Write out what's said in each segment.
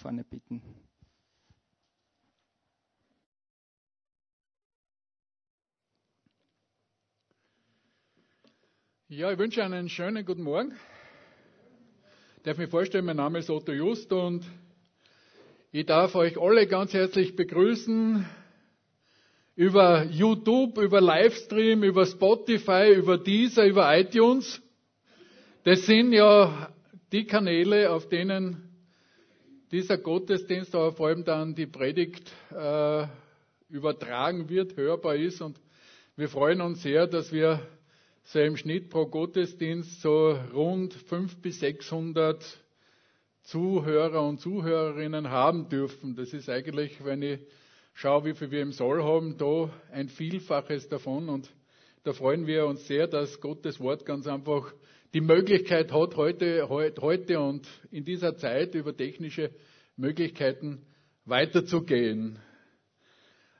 vorne bitten. Ja, ich wünsche einen schönen guten Morgen. Ich darf mich vorstellen, mein Name ist Otto Just und ich darf euch alle ganz herzlich begrüßen über YouTube, über Livestream, über Spotify, über Deezer, über iTunes. Das sind ja die Kanäle, auf denen dieser Gottesdienst, aber vor allem dann die Predigt äh, übertragen wird, hörbar ist. Und wir freuen uns sehr, dass wir so im Schnitt pro Gottesdienst so rund 500 bis 600 Zuhörer und Zuhörerinnen haben dürfen. Das ist eigentlich, wenn ich schaue, wie viel wir im Soll haben, da ein Vielfaches davon. Und da freuen wir uns sehr, dass Gottes Wort ganz einfach die Möglichkeit hat, heute, heute und in dieser Zeit über technische Möglichkeiten weiterzugehen.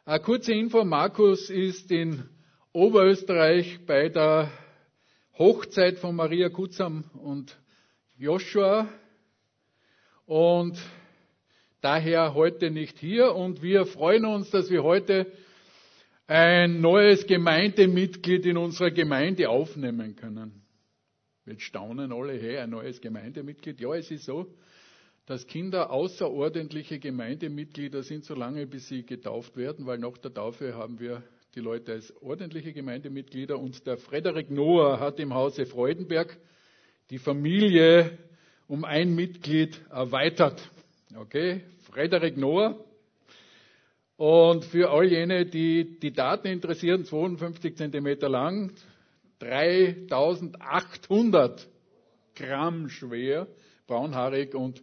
Eine kurze Info, Markus ist in Oberösterreich bei der Hochzeit von Maria Kutzam und Joshua und daher heute nicht hier und wir freuen uns, dass wir heute ein neues Gemeindemitglied in unserer Gemeinde aufnehmen können. Jetzt staunen alle, hey, ein neues Gemeindemitglied. Ja, es ist so, dass Kinder außerordentliche Gemeindemitglieder sind, solange bis sie getauft werden, weil nach der Taufe haben wir die Leute als ordentliche Gemeindemitglieder und der Frederik Noah hat im Hause Freudenberg die Familie um ein Mitglied erweitert. Okay, Frederik Noah. Und für all jene, die die Daten interessieren, 52 Zentimeter lang, 3800 Gramm schwer, braunhaarig und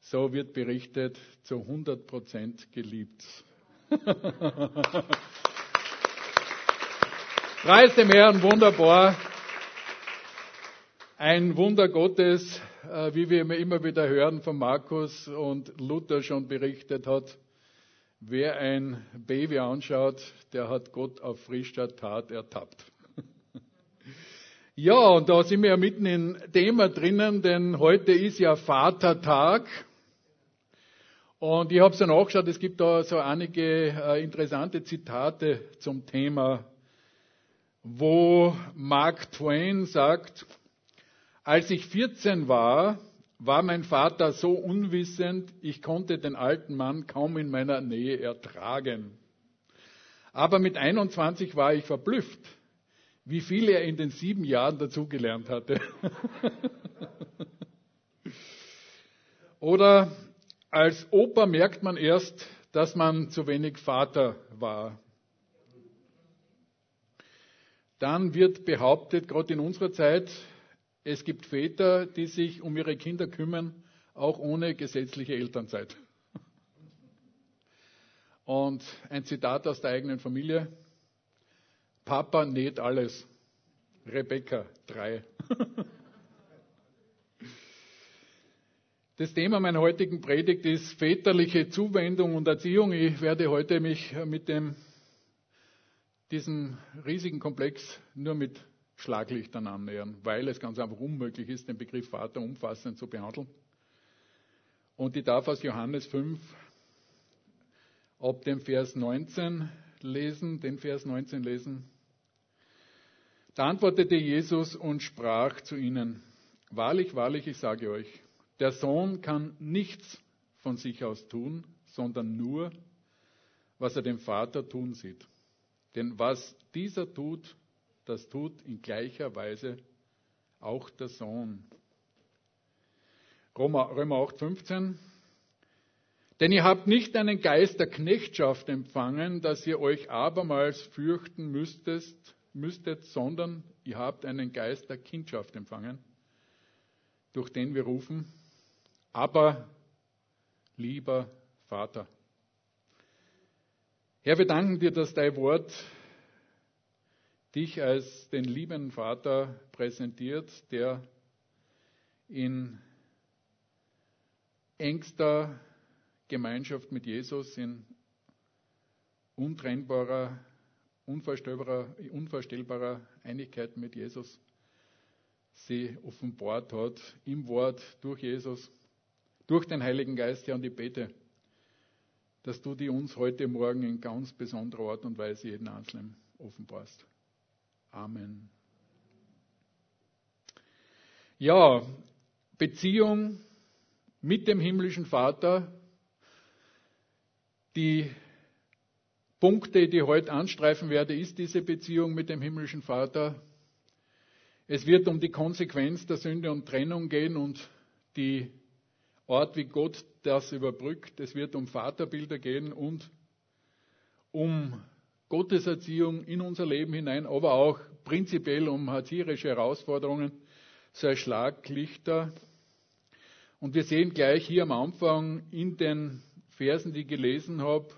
so wird berichtet, zu 100 Prozent geliebt. Preis dem Herrn, wunderbar. Ein Wunder Gottes, äh, wie wir immer wieder hören von Markus und Luther schon berichtet hat. Wer ein Baby anschaut, der hat Gott auf frischer Tat ertappt. Ja, und da sind wir ja mitten im Thema drinnen, denn heute ist ja Vatertag. Und ich habe es ja nachgeschaut, es gibt da so einige äh, interessante Zitate zum Thema wo Mark Twain sagt, als ich 14 war, war mein Vater so unwissend, ich konnte den alten Mann kaum in meiner Nähe ertragen. Aber mit 21 war ich verblüfft, wie viel er in den sieben Jahren dazugelernt hatte. Oder als Opa merkt man erst, dass man zu wenig Vater war. Dann wird behauptet, gerade in unserer Zeit, es gibt Väter, die sich um ihre Kinder kümmern, auch ohne gesetzliche Elternzeit. Und ein Zitat aus der eigenen Familie. Papa näht alles. Rebecca, drei. Das Thema meiner heutigen Predigt ist väterliche Zuwendung und Erziehung. Ich werde heute mich mit dem diesen riesigen Komplex nur mit Schlaglichtern annähern, weil es ganz einfach unmöglich ist, den Begriff Vater umfassend zu behandeln. Und ich darf aus Johannes 5 ab dem Vers 19 lesen, den Vers 19 lesen. Da antwortete Jesus und sprach zu ihnen, Wahrlich, wahrlich, ich sage euch, der Sohn kann nichts von sich aus tun, sondern nur, was er dem Vater tun sieht. Denn was dieser tut, das tut in gleicher Weise auch der Sohn. Römer, Römer 8, 15. Denn ihr habt nicht einen Geist der Knechtschaft empfangen, dass ihr euch abermals fürchten müsstet, müsstet, sondern ihr habt einen Geist der Kindschaft empfangen, durch den wir rufen, aber lieber Vater. Herr, wir danken dir, dass dein Wort dich als den lieben Vater präsentiert, der in engster Gemeinschaft mit Jesus, in untrennbarer, unvorstellbarer, unvorstellbarer Einigkeit mit Jesus sie offenbart hat, im Wort, durch Jesus, durch den Heiligen Geist, Herr, und ich bete, dass du die uns heute Morgen in ganz besonderer Art und Weise jeden Einzelnen offenbarst. Amen. Ja, Beziehung mit dem himmlischen Vater, die Punkte, die ich heute anstreifen werde, ist diese Beziehung mit dem himmlischen Vater. Es wird um die Konsequenz der Sünde und Trennung gehen und die Art, wie Gott das überbrückt. Es wird um Vaterbilder gehen und um Gottes Erziehung in unser Leben hinein, aber auch prinzipiell um erzieherische Herausforderungen, so ein Schlaglichter. Und wir sehen gleich hier am Anfang in den Versen, die ich gelesen habe,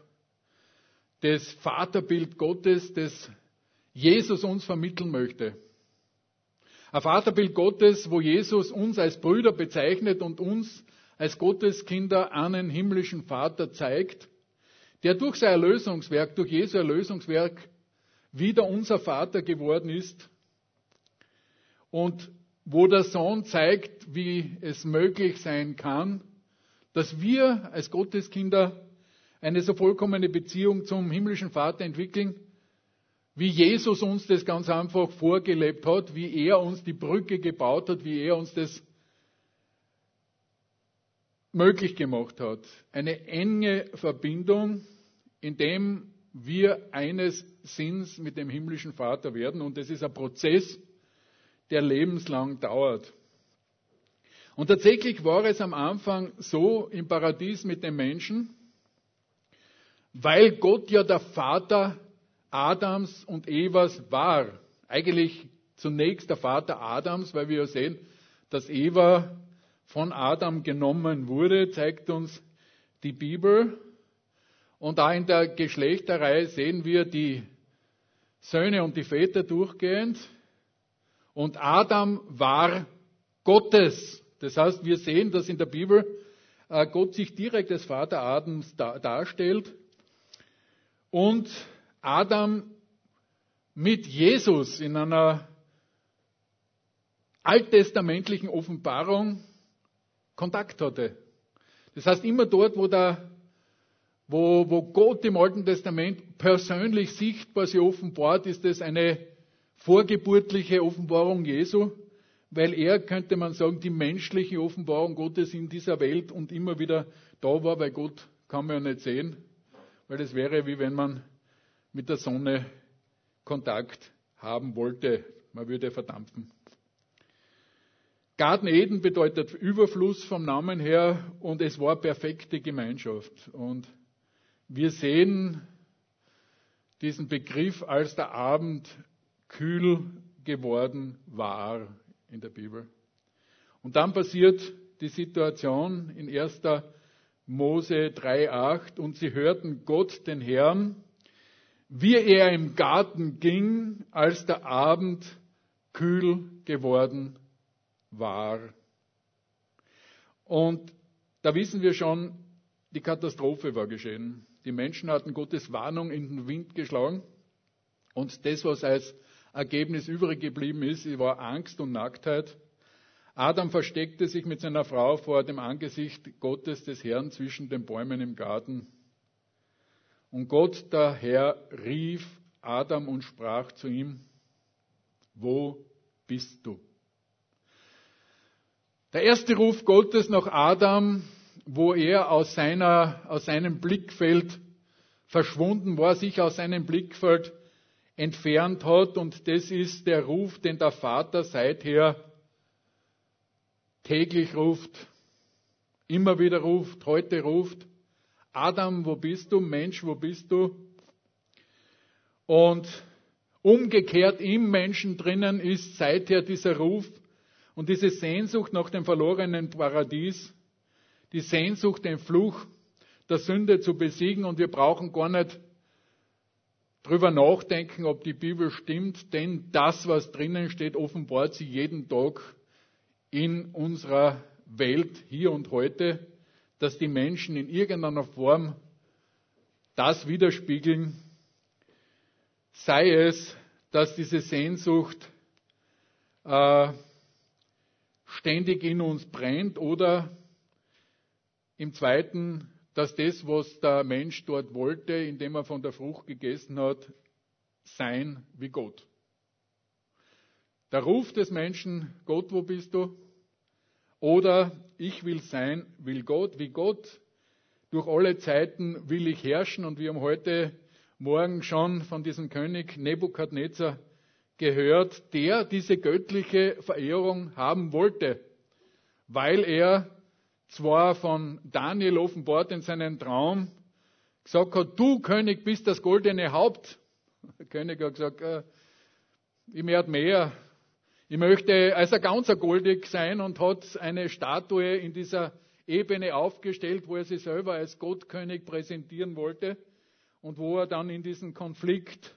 das Vaterbild Gottes, das Jesus uns vermitteln möchte. Ein Vaterbild Gottes, wo Jesus uns als Brüder bezeichnet und uns als Gotteskinder einen himmlischen Vater zeigt, der durch sein Erlösungswerk, durch Jesu Erlösungswerk wieder unser Vater geworden ist und wo der Sohn zeigt, wie es möglich sein kann, dass wir als Gotteskinder eine so vollkommene Beziehung zum himmlischen Vater entwickeln, wie Jesus uns das ganz einfach vorgelebt hat, wie er uns die Brücke gebaut hat, wie er uns das möglich gemacht hat. Eine enge Verbindung, in dem wir eines Sinns mit dem himmlischen Vater werden. Und das ist ein Prozess, der lebenslang dauert. Und tatsächlich war es am Anfang so im Paradies mit den Menschen, weil Gott ja der Vater Adams und Evas war. Eigentlich zunächst der Vater Adams, weil wir ja sehen, dass Eva von Adam genommen wurde, zeigt uns die Bibel. Und da in der Geschlechterreihe sehen wir die Söhne und die Väter durchgehend. Und Adam war Gottes. Das heißt, wir sehen, dass in der Bibel äh, Gott sich direkt als Vater Adams darstellt. Und Adam mit Jesus in einer alttestamentlichen Offenbarung Kontakt hatte. Das heißt, immer dort, wo, der, wo, wo Gott im Alten Testament persönlich sichtbar sich offenbart, ist es eine vorgeburtliche Offenbarung Jesu, weil er, könnte man sagen, die menschliche Offenbarung Gottes in dieser Welt und immer wieder da war, weil Gott kann man ja nicht sehen, weil es wäre wie wenn man mit der Sonne Kontakt haben wollte. Man würde verdampfen. Garten Eden bedeutet Überfluss vom Namen her und es war perfekte Gemeinschaft. Und wir sehen diesen Begriff, als der Abend kühl geworden war in der Bibel. Und dann passiert die Situation in 1. Mose 3.8 und sie hörten Gott, den Herrn, wie er im Garten ging, als der Abend kühl geworden war. Und da wissen wir schon, die Katastrophe war geschehen. Die Menschen hatten Gottes Warnung in den Wind geschlagen. Und das, was als Ergebnis übrig geblieben ist, war Angst und Nacktheit. Adam versteckte sich mit seiner Frau vor dem Angesicht Gottes des Herrn zwischen den Bäumen im Garten. Und Gott, der Herr, rief Adam und sprach zu ihm, wo bist du? Der erste Ruf Gottes nach Adam, wo er aus, seiner, aus seinem Blickfeld verschwunden war, sich aus seinem Blickfeld entfernt hat. Und das ist der Ruf, den der Vater seither täglich ruft, immer wieder ruft, heute ruft. Adam, wo bist du? Mensch, wo bist du? Und umgekehrt im Menschen drinnen ist seither dieser Ruf, und diese Sehnsucht nach dem verlorenen Paradies, die Sehnsucht, den Fluch der Sünde zu besiegen, und wir brauchen gar nicht drüber nachdenken, ob die Bibel stimmt, denn das, was drinnen steht, offenbart sie jeden Tag in unserer Welt hier und heute, dass die Menschen in irgendeiner Form das widerspiegeln, sei es, dass diese Sehnsucht äh, ständig in uns brennt oder Im zweiten, dass das, was der Mensch dort wollte, indem er von der Frucht gegessen hat, sein wie Gott. Der Ruf des Menschen, Gott, wo bist du? Oder ich will sein, will Gott, wie Gott. Durch alle Zeiten will ich herrschen und wir haben heute Morgen schon von diesem König Nebukadnezar gehört, der diese göttliche Verehrung haben wollte, weil er zwar von Daniel offenbart in seinem Traum gesagt hat, du König bist das goldene Haupt. Der König hat gesagt, äh, ich möchte mehr. Ich möchte als ein ganzer goldig sein und hat eine Statue in dieser Ebene aufgestellt, wo er sich selber als Gottkönig präsentieren wollte und wo er dann in diesen Konflikt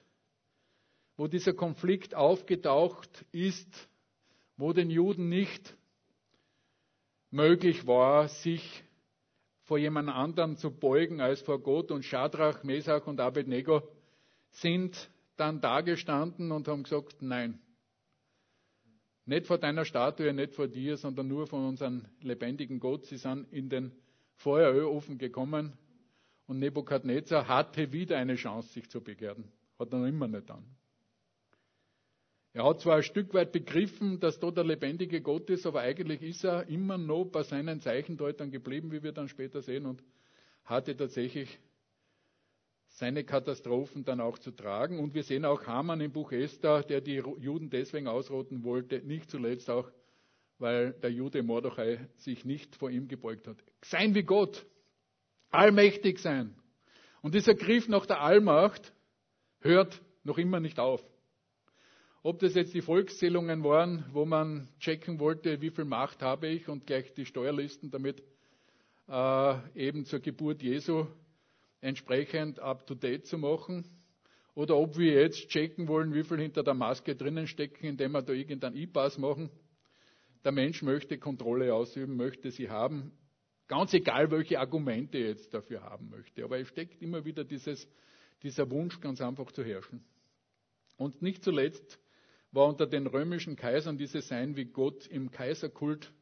wo dieser Konflikt aufgetaucht ist, wo den Juden nicht möglich war, sich vor jemand anderem zu beugen als vor Gott. Und Schadrach, Mesach und Abednego sind dann dagestanden und haben gesagt, nein, nicht vor deiner Statue, nicht vor dir, sondern nur von unserem lebendigen Gott. Sie sind in den Feueröfen gekommen und Nebukadnezar hatte wieder eine Chance, sich zu begehren. Hat er noch immer nicht dann. Er hat zwar ein Stück weit begriffen, dass da der lebendige Gott ist, aber eigentlich ist er immer noch bei seinen Zeichendeutern geblieben, wie wir dann später sehen, und hatte tatsächlich seine Katastrophen dann auch zu tragen. Und wir sehen auch Haman im Buch Esther, der die Juden deswegen ausrotten wollte, nicht zuletzt auch, weil der Jude Mordechai sich nicht vor ihm gebeugt hat. Sein wie Gott, allmächtig sein. Und dieser Griff nach der Allmacht hört noch immer nicht auf. Ob das jetzt die Volkszählungen waren, wo man checken wollte, wie viel Macht habe ich und gleich die Steuerlisten damit äh, eben zur Geburt Jesu entsprechend up-to-date zu machen. Oder ob wir jetzt checken wollen, wie viel hinter der Maske drinnen stecken, indem wir da irgendeinen E-Pass machen. Der Mensch möchte Kontrolle ausüben, möchte sie haben. Ganz egal, welche Argumente er jetzt dafür haben möchte. Aber es steckt immer wieder dieses, dieser Wunsch, ganz einfach zu herrschen. Und nicht zuletzt war unter den römischen Kaisern dieses Sein wie Gott im Kaiserkult,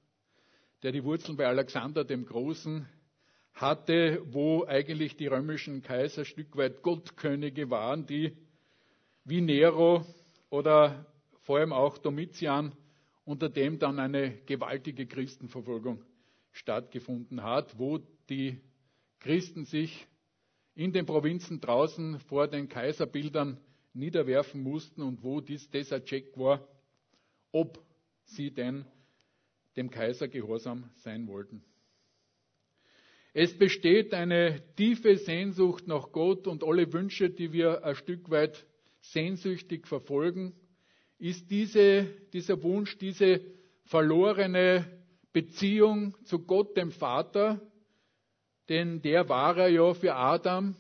der die Wurzeln bei Alexander dem Großen hatte, wo eigentlich die römischen Kaiser ein Stück weit Gottkönige waren, die wie Nero oder vor allem auch Domitian, unter dem dann eine gewaltige Christenverfolgung stattgefunden hat, wo die Christen sich in den Provinzen draußen vor den Kaiserbildern niederwerfen mussten und wo dies dieser Check war, ob sie denn dem Kaiser gehorsam sein wollten. Es besteht eine tiefe Sehnsucht nach Gott und alle Wünsche, die wir ein Stück weit sehnsüchtig verfolgen, ist diese, dieser Wunsch, diese verlorene Beziehung zu Gott, dem Vater, denn der war er ja für Adam,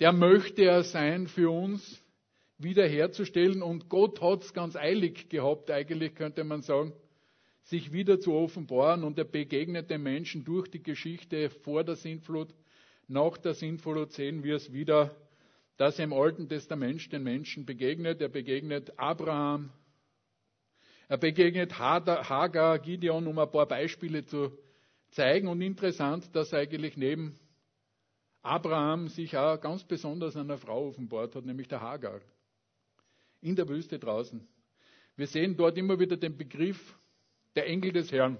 der möchte er sein für uns, wiederherzustellen. Und Gott hat es ganz eilig gehabt, eigentlich könnte man sagen, sich wieder zu offenbaren. Und er begegnet den Menschen durch die Geschichte vor der Sintflut. Nach der Sintflut sehen wir es wieder, dass er im Alten Testament den Menschen begegnet. Er begegnet Abraham. Er begegnet Hagar, Gideon, um ein paar Beispiele zu zeigen. Und interessant, dass eigentlich neben Abraham sich auch ganz besonders einer Frau offenbart hat, nämlich der Hagar in der Wüste draußen. Wir sehen dort immer wieder den Begriff der Engel des Herrn.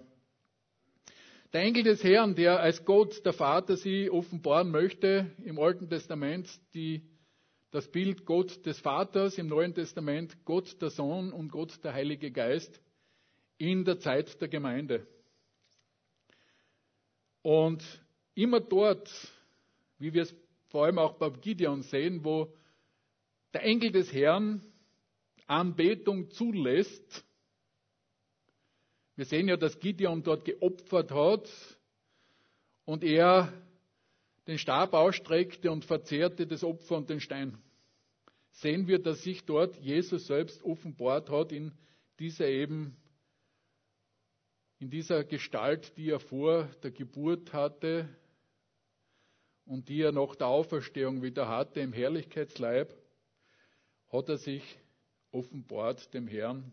Der Engel des Herrn, der als Gott, der Vater, sie offenbaren möchte, im Alten Testament die, das Bild Gott des Vaters, im Neuen Testament Gott der Sohn und Gott der Heilige Geist in der Zeit der Gemeinde. Und immer dort, wie wir es vor allem auch bei Gideon sehen, wo der Engel des Herrn Anbetung zulässt. Wir sehen ja, dass Gideon dort geopfert hat und er den Stab ausstreckte und verzehrte das Opfer und den Stein. Sehen wir, dass sich dort Jesus selbst offenbart hat in dieser eben, in dieser Gestalt, die er vor der Geburt hatte und die er nach der Auferstehung wieder hatte im Herrlichkeitsleib, hat er sich offenbart dem Herrn.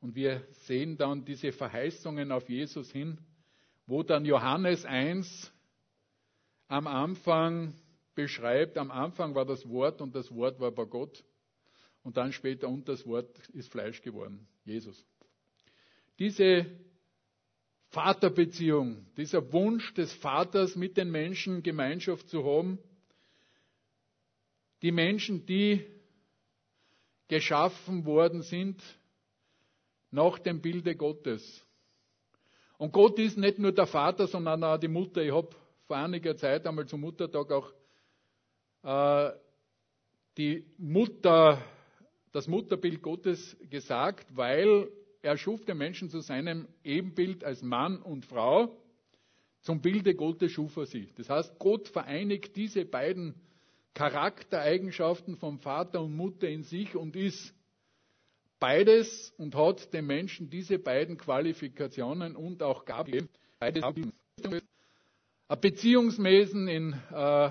Und wir sehen dann diese Verheißungen auf Jesus hin, wo dann Johannes 1 am Anfang beschreibt, am Anfang war das Wort und das Wort war bei Gott und dann später und das Wort ist Fleisch geworden, Jesus. Diese Vaterbeziehung, dieser Wunsch des Vaters mit den Menschen Gemeinschaft zu haben, die Menschen, die geschaffen worden sind nach dem Bilde Gottes. Und Gott ist nicht nur der Vater, sondern auch die Mutter. Ich habe vor einiger Zeit einmal zum Muttertag auch äh, die Mutter, das Mutterbild Gottes gesagt, weil er schuf den Menschen zu seinem Ebenbild als Mann und Frau. Zum Bilde Gottes schuf er sie. Das heißt, Gott vereinigt diese beiden Charaktereigenschaften vom Vater und Mutter in sich und ist beides und hat dem Menschen diese beiden Qualifikationen und auch Gaben. Beides ein Beziehungswesen in äh,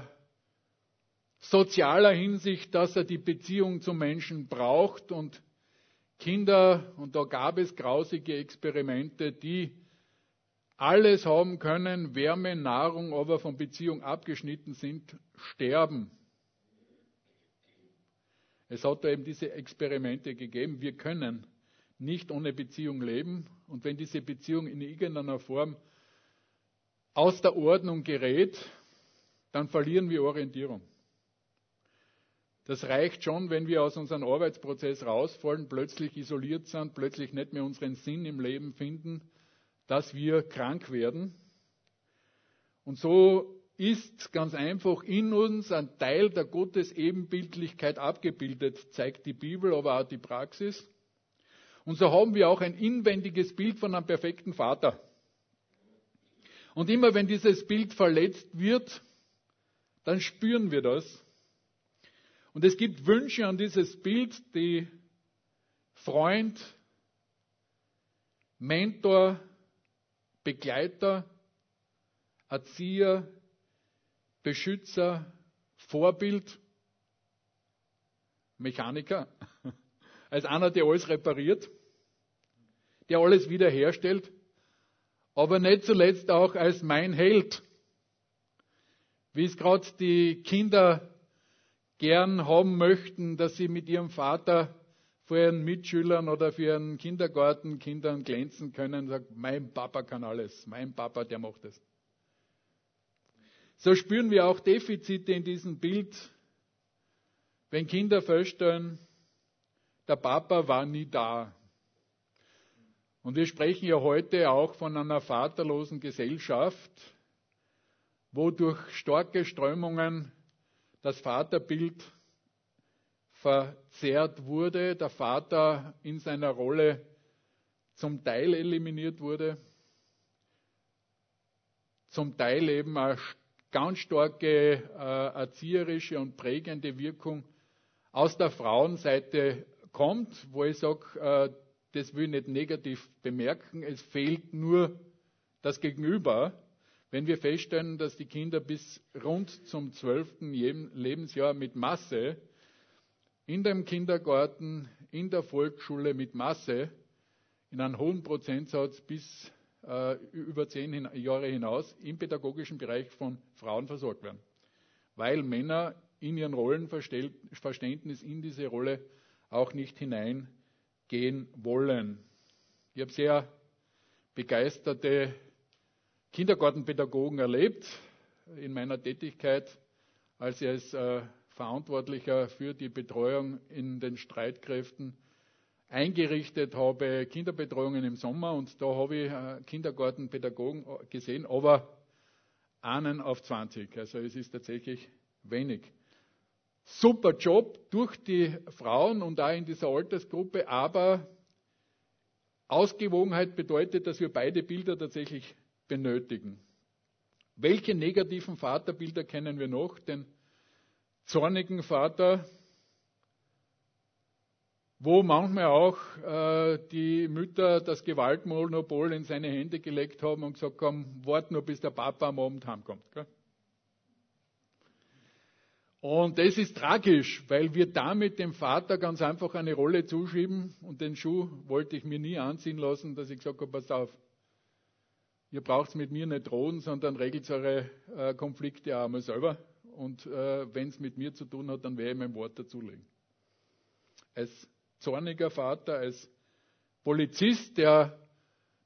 sozialer Hinsicht, dass er die Beziehung zum Menschen braucht und Kinder, und da gab es grausige Experimente, die alles haben können, Wärme, Nahrung, aber von Beziehung abgeschnitten sind, sterben. Es hat da eben diese Experimente gegeben. Wir können nicht ohne Beziehung leben. Und wenn diese Beziehung in irgendeiner Form aus der Ordnung gerät, dann verlieren wir Orientierung. Das reicht schon, wenn wir aus unserem Arbeitsprozess rausfallen, plötzlich isoliert sind, plötzlich nicht mehr unseren Sinn im Leben finden, dass wir krank werden. Und so ist ganz einfach in uns ein Teil der Gottesebenbildlichkeit abgebildet, zeigt die Bibel, aber auch die Praxis. Und so haben wir auch ein inwendiges Bild von einem perfekten Vater. Und immer wenn dieses Bild verletzt wird, dann spüren wir das. Und es gibt Wünsche an dieses Bild, die Freund, Mentor, Begleiter, Erzieher, Beschützer, Vorbild, Mechaniker, als einer, der alles repariert, der alles wiederherstellt, aber nicht zuletzt auch als mein Held. Wie es gerade die Kinder gern haben möchten, dass sie mit ihrem Vater vor ihren Mitschülern oder für ihren Kindergartenkindern glänzen können, sagt, mein Papa kann alles, mein Papa, der macht es. So spüren wir auch Defizite in diesem Bild, wenn Kinder feststellen, der Papa war nie da. Und wir sprechen ja heute auch von einer vaterlosen Gesellschaft, wo durch starke Strömungen das Vaterbild verzerrt wurde, der Vater in seiner Rolle zum Teil eliminiert wurde, zum Teil eben eine ganz starke äh, erzieherische und prägende Wirkung aus der Frauenseite kommt, wo ich sage, äh, das will ich nicht negativ bemerken, es fehlt nur das Gegenüber. Wenn wir feststellen, dass die Kinder bis rund zum zwölften Lebensjahr mit Masse in dem Kindergarten, in der Volksschule mit Masse in einem hohen Prozentsatz bis äh, über zehn Jahre hinaus im pädagogischen Bereich von Frauen versorgt werden. Weil Männer in ihren Rollenverständnis in diese Rolle auch nicht hineingehen wollen. Ich habe sehr begeisterte Kindergartenpädagogen erlebt in meiner Tätigkeit, als ich als äh, Verantwortlicher für die Betreuung in den Streitkräften eingerichtet habe, Kinderbetreuungen im Sommer und da habe ich äh, Kindergartenpädagogen gesehen, aber einen auf 20. Also es ist tatsächlich wenig. Super Job durch die Frauen und auch in dieser Altersgruppe, aber Ausgewogenheit bedeutet, dass wir beide Bilder tatsächlich benötigen. Welche negativen Vaterbilder kennen wir noch? Den zornigen Vater, wo manchmal auch äh, die Mütter das Gewaltmonopol in seine Hände gelegt haben und gesagt haben, wart nur, bis der Papa am Abend heimkommt. Gell? Und das ist tragisch, weil wir damit dem Vater ganz einfach eine Rolle zuschieben und den Schuh wollte ich mir nie anziehen lassen, dass ich gesagt habe, pass auf, ihr braucht mit mir nicht drohen, sondern regelt eure äh, Konflikte auch einmal selber. Und äh, wenn es mit mir zu tun hat, dann werde ich mein Wort dazulegen. Als zorniger Vater, als Polizist, der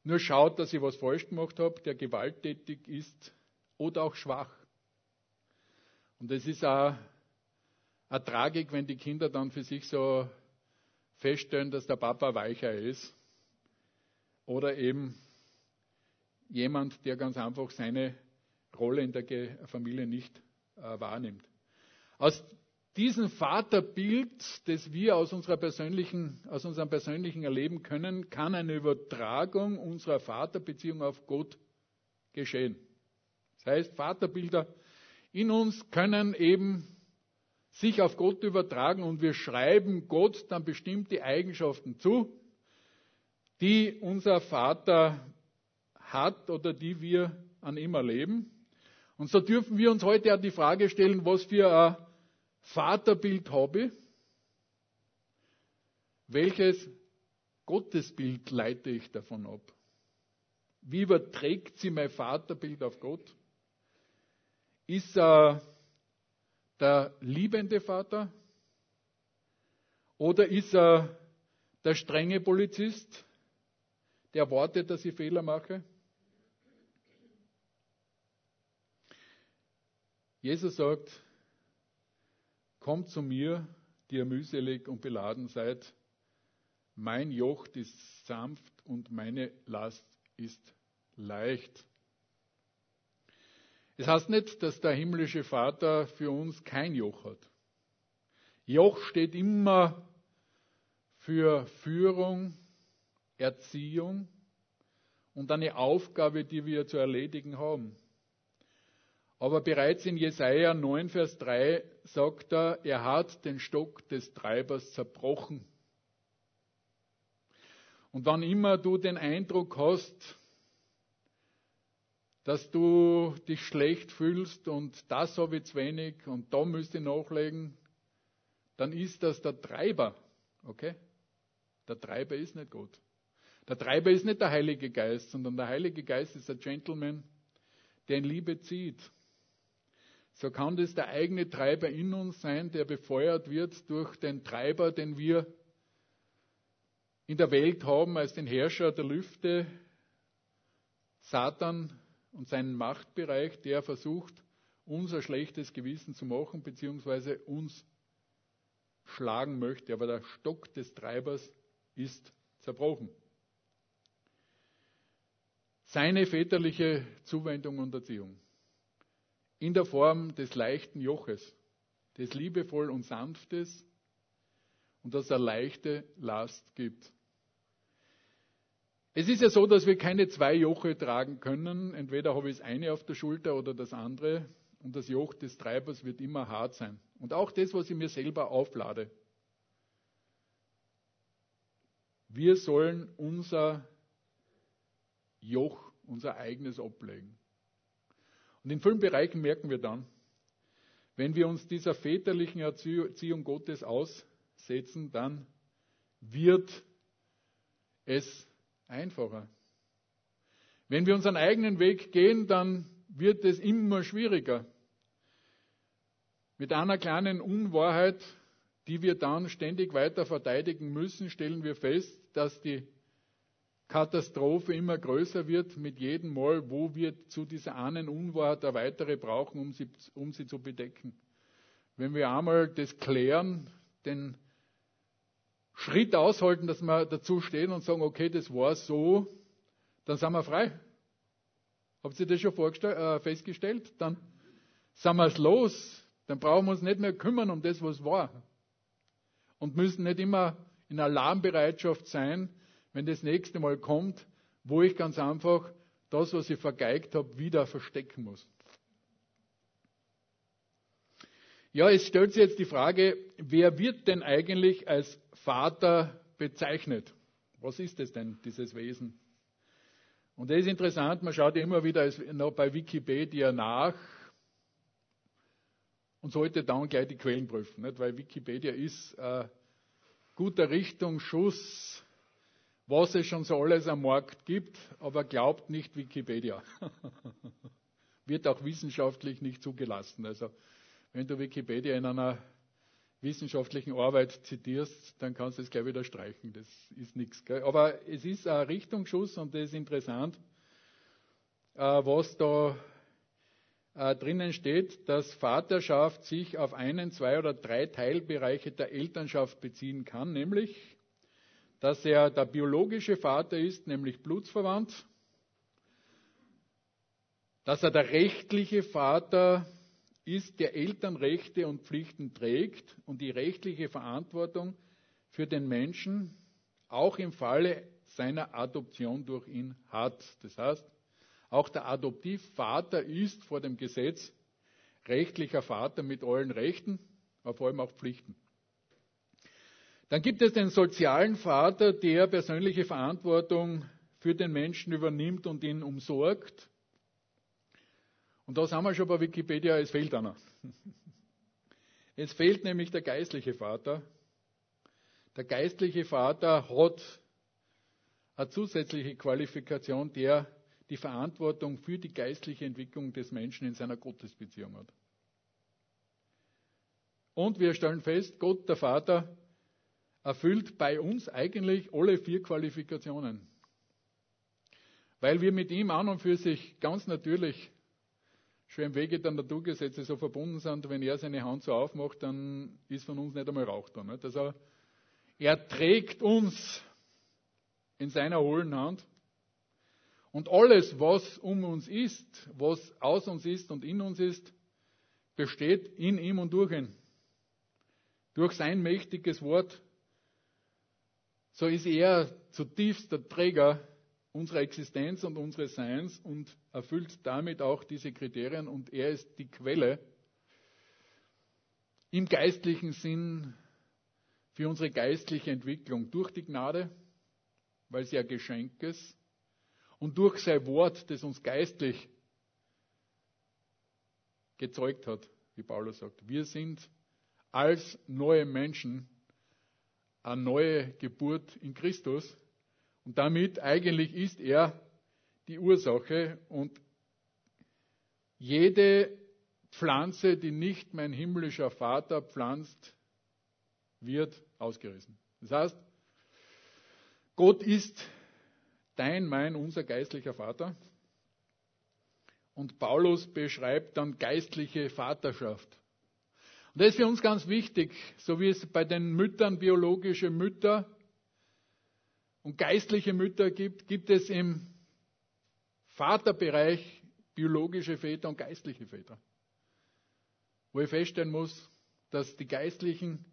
nur schaut, dass ich was falsch gemacht habe, der gewalttätig ist oder auch schwach. Und es ist auch eine Tragik, wenn die Kinder dann für sich so feststellen, dass der Papa weicher ist. Oder eben jemand, der ganz einfach seine Rolle in der Familie nicht äh, wahrnimmt. Aus diesem Vaterbild, das wir aus, unserer persönlichen, aus unserem persönlichen Erleben können, kann eine Übertragung unserer Vaterbeziehung auf Gott geschehen. Das heißt, Vaterbilder in uns können eben sich auf Gott übertragen und wir schreiben Gott dann bestimmte Eigenschaften zu, die unser Vater hat oder die wir an ihm erleben. Und so dürfen wir uns heute auch die Frage stellen, was für ein Vaterbild habe? Welches Gottesbild leite ich davon ab? Wie überträgt sie mein Vaterbild auf Gott? Ist er der liebende Vater? Oder ist er der strenge Polizist, der wartet, dass ich Fehler mache? Jesus sagt, kommt zu mir, die ihr mühselig und beladen seid. Mein Joch ist sanft und meine Last ist leicht. Es heißt nicht, dass der himmlische Vater für uns kein Joch hat. Joch steht immer für Führung, Erziehung und eine Aufgabe, die wir zu erledigen haben. Aber bereits in Jesaja 9, Vers 3 sagt er, er hat den Stock des Treibers zerbrochen. Und wann immer du den Eindruck hast, dass du dich schlecht fühlst und das habe ich zu wenig und da müsste ich nachlegen, dann ist das der Treiber. Okay? Der Treiber ist nicht Gott. Der Treiber ist nicht der Heilige Geist, sondern der Heilige Geist ist der Gentleman, der in Liebe zieht. So kann das der eigene Treiber in uns sein, der befeuert wird durch den Treiber, den wir in der Welt haben als den Herrscher der Lüfte, Satan, und seinen Machtbereich, der versucht, unser schlechtes Gewissen zu machen, beziehungsweise uns schlagen möchte. Aber der Stock des Treibers ist zerbrochen. Seine väterliche Zuwendung und Erziehung in der Form des leichten Joches, des liebevoll und sanftes und das er leichte Last gibt. Es ist ja so, dass wir keine zwei Joche tragen können. Entweder habe ich das eine auf der Schulter oder das andere. Und das Joch des Treibers wird immer hart sein. Und auch das, was ich mir selber auflade. Wir sollen unser Joch, unser eigenes ablegen. Und in vielen Bereichen merken wir dann, wenn wir uns dieser väterlichen Erziehung Gottes aussetzen, dann wird es einfacher. Wenn wir unseren eigenen Weg gehen, dann wird es immer schwieriger. Mit einer kleinen Unwahrheit, die wir dann ständig weiter verteidigen müssen, stellen wir fest, dass die Katastrophe immer größer wird mit jedem Mal, wo wir zu dieser einen Unwahrheit eine weitere brauchen, um sie, um sie zu bedecken. Wenn wir einmal das klären, den Schritt aushalten, dass wir dazu stehen und sagen, okay, das war so, dann sind wir frei. Habt ihr das schon äh, festgestellt? Dann sind wir es los. Dann brauchen wir uns nicht mehr kümmern um das, was war. Und müssen nicht immer in Alarmbereitschaft sein, wenn das nächste Mal kommt, wo ich ganz einfach das, was ich vergeigt habe, wieder verstecken muss. Ja, es stellt sich jetzt die Frage, wer wird denn eigentlich als Vater bezeichnet? Was ist es denn, dieses Wesen? Und das ist interessant, man schaut immer wieder bei Wikipedia nach und sollte dann gleich die Quellen prüfen, nicht? weil Wikipedia ist äh, guter Richtungsschuss, was es schon so alles am Markt gibt, aber glaubt nicht Wikipedia. Wird auch wissenschaftlich nicht zugelassen. Also wenn du Wikipedia in einer wissenschaftlichen Arbeit zitierst, dann kannst du es gleich wieder streichen. Das ist nichts. Aber es ist ein Richtungsschuss und das ist interessant, äh, was da äh, drinnen steht, dass Vaterschaft sich auf einen, zwei oder drei Teilbereiche der Elternschaft beziehen kann, nämlich, dass er der biologische Vater ist, nämlich blutsverwandt, dass er der rechtliche Vater ist, der Elternrechte und Pflichten trägt und die rechtliche Verantwortung für den Menschen auch im Falle seiner Adoption durch ihn hat. Das heißt, auch der Adoptivvater ist vor dem Gesetz rechtlicher Vater mit allen Rechten, aber vor allem auch Pflichten. Dann gibt es den sozialen Vater, der persönliche Verantwortung für den Menschen übernimmt und ihn umsorgt und da sind wir schon bei Wikipedia, es fehlt einer. Es fehlt nämlich der geistliche Vater. Der geistliche Vater hat eine zusätzliche Qualifikation, der die Verantwortung für die geistliche Entwicklung des Menschen in seiner Gottesbeziehung hat. Und wir stellen fest, Gott, der Vater, erfüllt bei uns eigentlich alle vier Qualifikationen. Weil wir mit ihm an und für sich ganz natürlich schon im Wege der Naturgesetze so verbunden sind, wenn er seine Hand so aufmacht, dann ist von uns nicht einmal Rauch da. Nicht? Also er trägt uns in seiner hohlen Hand und alles, was um uns ist, was aus uns ist und in uns ist, besteht in ihm und durch ihn. Durch sein mächtiges Wort. So ist er zutiefst der Träger unserer Existenz und unseres Seins und erfüllt damit auch diese Kriterien und er ist die Quelle im geistlichen Sinn für unsere geistliche Entwicklung durch die Gnade, weil sie ein Geschenk ist und durch sein Wort, das uns geistlich gezeugt hat, wie Paulus sagt. Wir sind als neue Menschen eine neue Geburt in Christus und damit eigentlich ist er die Ursache und jede Pflanze, die nicht mein himmlischer Vater pflanzt, wird ausgerissen. Das heißt, Gott ist dein, mein, unser geistlicher Vater. Und Paulus beschreibt dann geistliche Vaterschaft. Und das ist für uns ganz wichtig, so wie es bei den Müttern biologische Mütter und geistliche Mütter gibt, gibt es im Vaterbereich biologische Väter und geistliche Väter. Wo ich feststellen muss, dass die geistlichen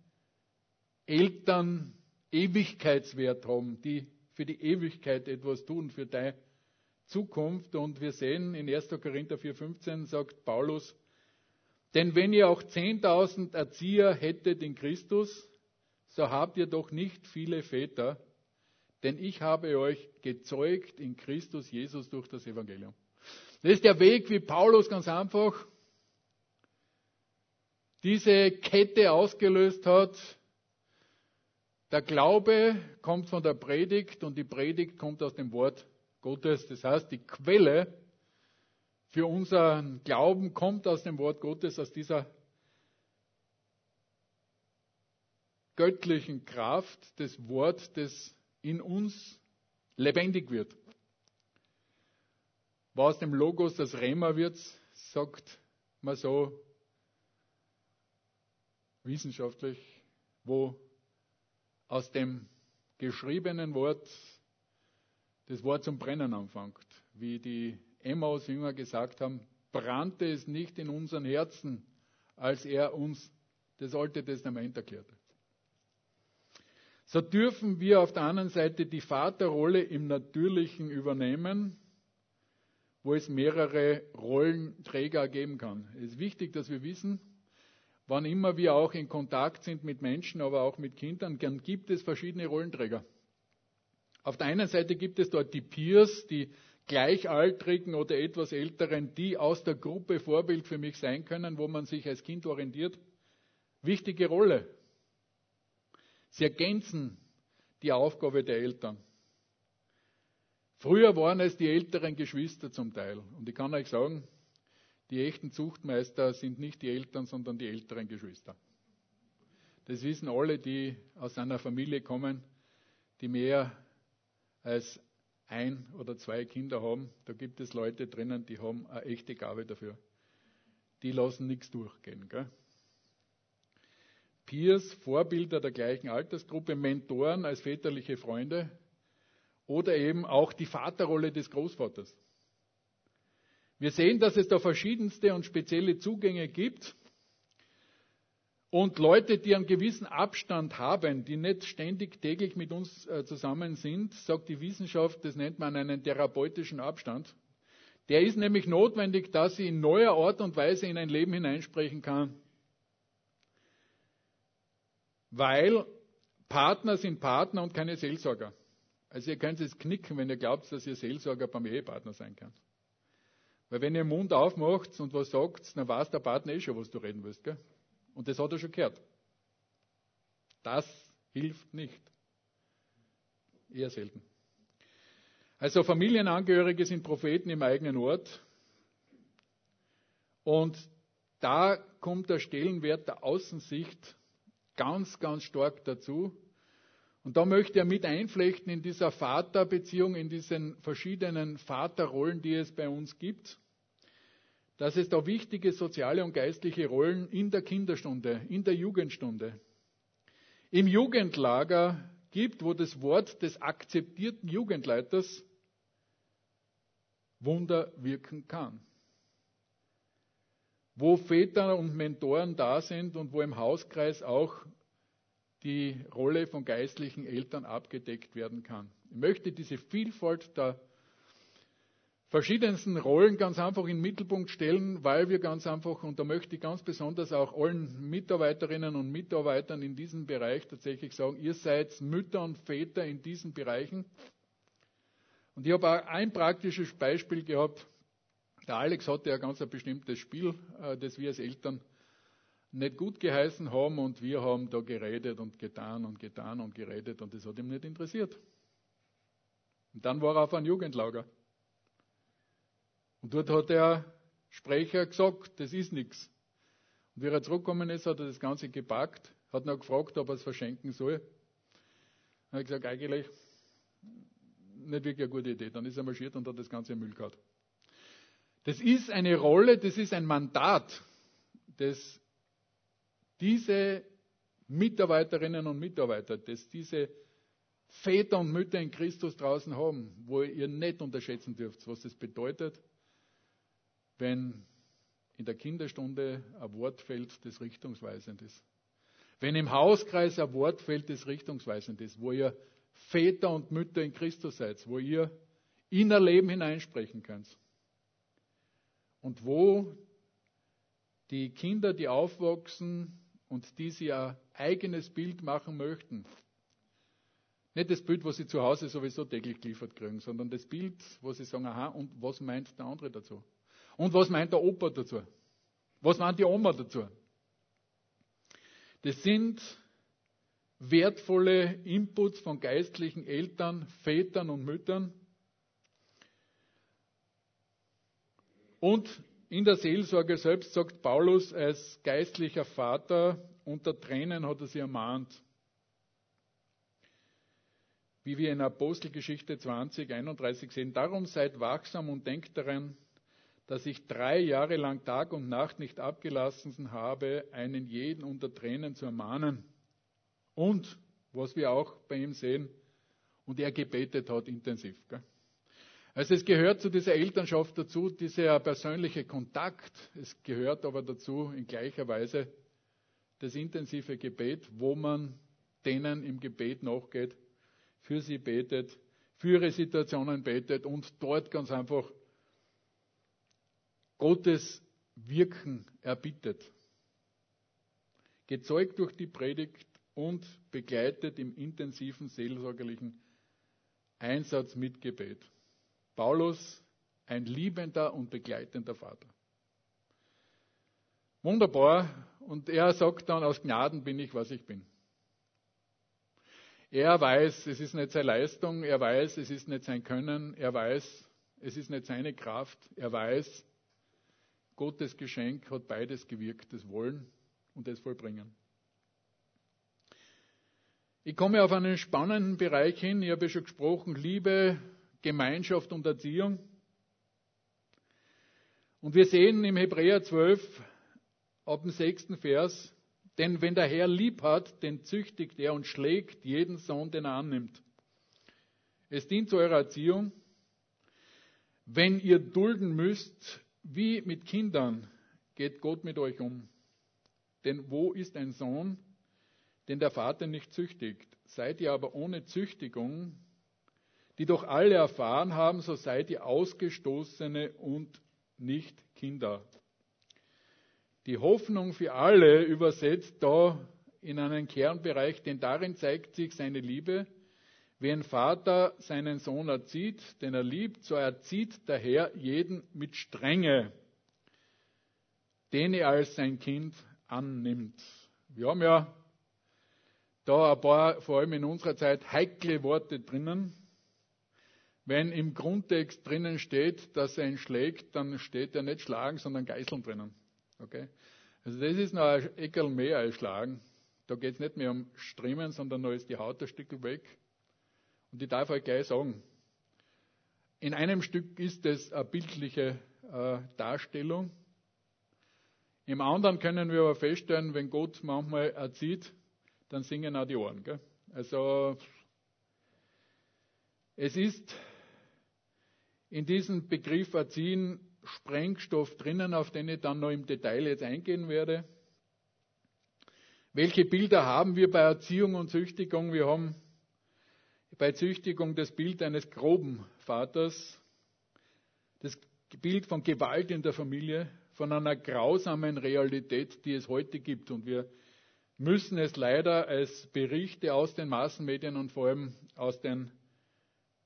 Eltern Ewigkeitswert haben, die für die Ewigkeit etwas tun, für deine Zukunft. Und wir sehen in 1. Korinther 4,15 sagt Paulus, denn wenn ihr auch 10.000 Erzieher hättet in Christus, so habt ihr doch nicht viele Väter, denn ich habe euch gezeugt in Christus Jesus durch das Evangelium. Das ist der Weg, wie Paulus ganz einfach diese Kette ausgelöst hat. Der Glaube kommt von der Predigt und die Predigt kommt aus dem Wort Gottes. Das heißt, die Quelle für unseren Glauben kommt aus dem Wort Gottes, aus dieser göttlichen Kraft des Wort des in uns lebendig wird. Was aus dem Logos das Rema wird, sagt man so wissenschaftlich, wo aus dem geschriebenen Wort das Wort zum Brennen anfängt. Wie die Emmaus-Jünger gesagt haben, brannte es nicht in unseren Herzen, als er uns das Alte Testament erklärte so dürfen wir auf der anderen Seite die Vaterrolle im Natürlichen übernehmen, wo es mehrere Rollenträger geben kann. Es ist wichtig, dass wir wissen, wann immer wir auch in Kontakt sind mit Menschen, aber auch mit Kindern, dann gibt es verschiedene Rollenträger. Auf der einen Seite gibt es dort die Peers, die Gleichaltrigen oder etwas Älteren, die aus der Gruppe Vorbild für mich sein können, wo man sich als Kind orientiert. Wichtige Rolle. Sie ergänzen die Aufgabe der Eltern. Früher waren es die älteren Geschwister zum Teil. Und ich kann euch sagen, die echten Zuchtmeister sind nicht die Eltern, sondern die älteren Geschwister. Das wissen alle, die aus einer Familie kommen, die mehr als ein oder zwei Kinder haben. Da gibt es Leute drinnen, die haben eine echte Gabe dafür. Die lassen nichts durchgehen. Gell? Peers, Vorbilder der gleichen Altersgruppe, Mentoren als väterliche Freunde oder eben auch die Vaterrolle des Großvaters. Wir sehen, dass es da verschiedenste und spezielle Zugänge gibt. Und Leute, die einen gewissen Abstand haben, die nicht ständig täglich mit uns äh, zusammen sind, sagt die Wissenschaft, das nennt man einen therapeutischen Abstand. Der ist nämlich notwendig, dass sie in neuer Art und Weise in ein Leben hineinsprechen kann. Weil Partner sind Partner und keine Seelsorger. Also ihr könnt es knicken, wenn ihr glaubt, dass ihr Seelsorger beim Ehepartner sein könnt. Weil wenn ihr den Mund aufmacht und was sagt, dann weiß der Partner eh schon, was du reden willst. Gell? Und das hat er schon gehört. Das hilft nicht. Eher selten. Also Familienangehörige sind Propheten im eigenen Ort. Und da kommt der Stellenwert der Außensicht ganz, ganz stark dazu. Und da möchte er mit einflechten in dieser Vaterbeziehung, in diesen verschiedenen Vaterrollen, die es bei uns gibt, dass es da wichtige soziale und geistliche Rollen in der Kinderstunde, in der Jugendstunde, im Jugendlager gibt, wo das Wort des akzeptierten Jugendleiters Wunder wirken kann. Wo Väter und Mentoren da sind und wo im Hauskreis auch die Rolle von geistlichen Eltern abgedeckt werden kann. Ich möchte diese Vielfalt der verschiedensten Rollen ganz einfach in den Mittelpunkt stellen, weil wir ganz einfach, und da möchte ich ganz besonders auch allen Mitarbeiterinnen und Mitarbeitern in diesem Bereich tatsächlich sagen, ihr seid Mütter und Väter in diesen Bereichen. Und ich habe auch ein praktisches Beispiel gehabt. Der Alex hatte ja ganz ein bestimmtes Spiel, äh, das wir als Eltern nicht gut geheißen haben und wir haben da geredet und getan und getan und geredet und das hat ihm nicht interessiert. Und dann war er auf einem Jugendlager. Und dort hat der Sprecher gesagt, das ist nichts. Und wie er zurückgekommen ist, hat er das Ganze gepackt, hat noch gefragt, ob er es verschenken soll. Dann habe ich gesagt, eigentlich nicht wirklich eine gute Idee. Dann ist er marschiert und hat das Ganze im Müll gehabt. Das ist eine Rolle, das ist ein Mandat, das diese Mitarbeiterinnen und Mitarbeiter, das diese Väter und Mütter in Christus draußen haben, wo ihr nicht unterschätzen dürft, was das bedeutet, wenn in der Kinderstunde ein Wort fällt, das richtungsweisend ist. Wenn im Hauskreis ein Wort fällt, das richtungsweisend ist, wo ihr Väter und Mütter in Christus seid, wo ihr in ein Leben hineinsprechen könnt. Und wo die Kinder, die aufwachsen und die sie ein eigenes Bild machen möchten, nicht das Bild, was sie zu Hause sowieso täglich geliefert kriegen, sondern das Bild, wo sie sagen, aha, und was meint der andere dazu? Und was meint der Opa dazu? Was meint die Oma dazu? Das sind wertvolle Inputs von geistlichen Eltern, Vätern und Müttern. Und in der Seelsorge selbst sagt Paulus als geistlicher Vater, unter Tränen hat er sie ermahnt. Wie wir in Apostelgeschichte 20, 31 sehen, darum seid wachsam und denkt daran, dass ich drei Jahre lang Tag und Nacht nicht abgelassen habe, einen jeden unter Tränen zu ermahnen. Und, was wir auch bei ihm sehen, und er gebetet hat intensiv. Gell? Also es gehört zu dieser Elternschaft dazu, dieser persönliche Kontakt. Es gehört aber dazu in gleicher Weise das intensive Gebet, wo man denen im Gebet nachgeht, für sie betet, für ihre Situationen betet und dort ganz einfach Gottes Wirken erbittet. Gezeugt durch die Predigt und begleitet im intensiven seelsorgerlichen Einsatz mit Gebet. Paulus, ein liebender und begleitender Vater. Wunderbar. Und er sagt dann, aus Gnaden bin ich, was ich bin. Er weiß, es ist nicht seine Leistung, er weiß, es ist nicht sein Können, er weiß, es ist nicht seine Kraft, er weiß, Gottes Geschenk hat beides gewirkt, das Wollen und das Vollbringen. Ich komme auf einen spannenden Bereich hin, ich habe schon gesprochen, Liebe, Gemeinschaft und Erziehung. Und wir sehen im Hebräer 12 ab dem sechsten Vers, denn wenn der Herr lieb hat, den züchtigt er und schlägt jeden Sohn, den er annimmt. Es dient zu eurer Erziehung. Wenn ihr dulden müsst, wie mit Kindern, geht Gott mit euch um. Denn wo ist ein Sohn, den der Vater nicht züchtigt? Seid ihr aber ohne Züchtigung, die doch alle erfahren haben, so seid ihr Ausgestoßene und nicht Kinder. Die Hoffnung für alle übersetzt da in einen Kernbereich, denn darin zeigt sich seine Liebe. Wie ein Vater seinen Sohn erzieht, den er liebt, so erzieht der Herr jeden mit Strenge, den er als sein Kind annimmt. Wir haben ja da ein paar, vor allem in unserer Zeit, heikle Worte drinnen. Wenn im Grundtext drinnen steht, dass er ihn schlägt, dann steht er nicht schlagen, sondern geißeln drinnen. Okay? Also das ist noch ein Eckel mehr als schlagen. Da geht es nicht mehr um Striemen, sondern da ist die Haut ein Stück weg. Und ich darf euch gleich sagen, in einem Stück ist es eine bildliche äh, Darstellung. Im anderen können wir aber feststellen, wenn Gott manchmal erzieht, dann singen auch die Ohren. Gell? Also es ist in diesem Begriff erziehen Sprengstoff drinnen, auf den ich dann noch im Detail jetzt eingehen werde. Welche Bilder haben wir bei Erziehung und Züchtigung? Wir haben bei Züchtigung das Bild eines groben Vaters, das Bild von Gewalt in der Familie, von einer grausamen Realität, die es heute gibt. Und wir müssen es leider als Berichte aus den Massenmedien und vor allem aus den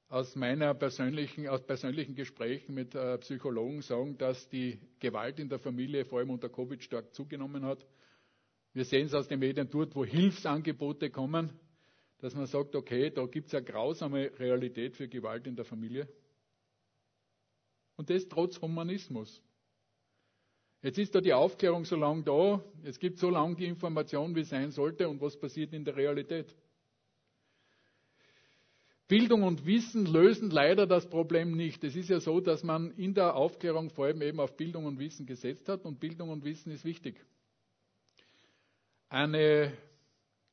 aus meiner persönlichen, aus persönlichen Gesprächen mit äh, Psychologen sagen, dass die Gewalt in der Familie vor allem unter Covid stark zugenommen hat. Wir sehen es aus den Medien dort, wo Hilfsangebote kommen, dass man sagt, okay, da gibt es eine grausame Realität für Gewalt in der Familie. Und das trotz Humanismus. Jetzt ist da die Aufklärung so lange da, es gibt so lange die Information, wie sein sollte und was passiert in der Realität. Bildung und Wissen lösen leider das Problem nicht. Es ist ja so, dass man in der Aufklärung vor allem eben auf Bildung und Wissen gesetzt hat und Bildung und Wissen ist wichtig. Eine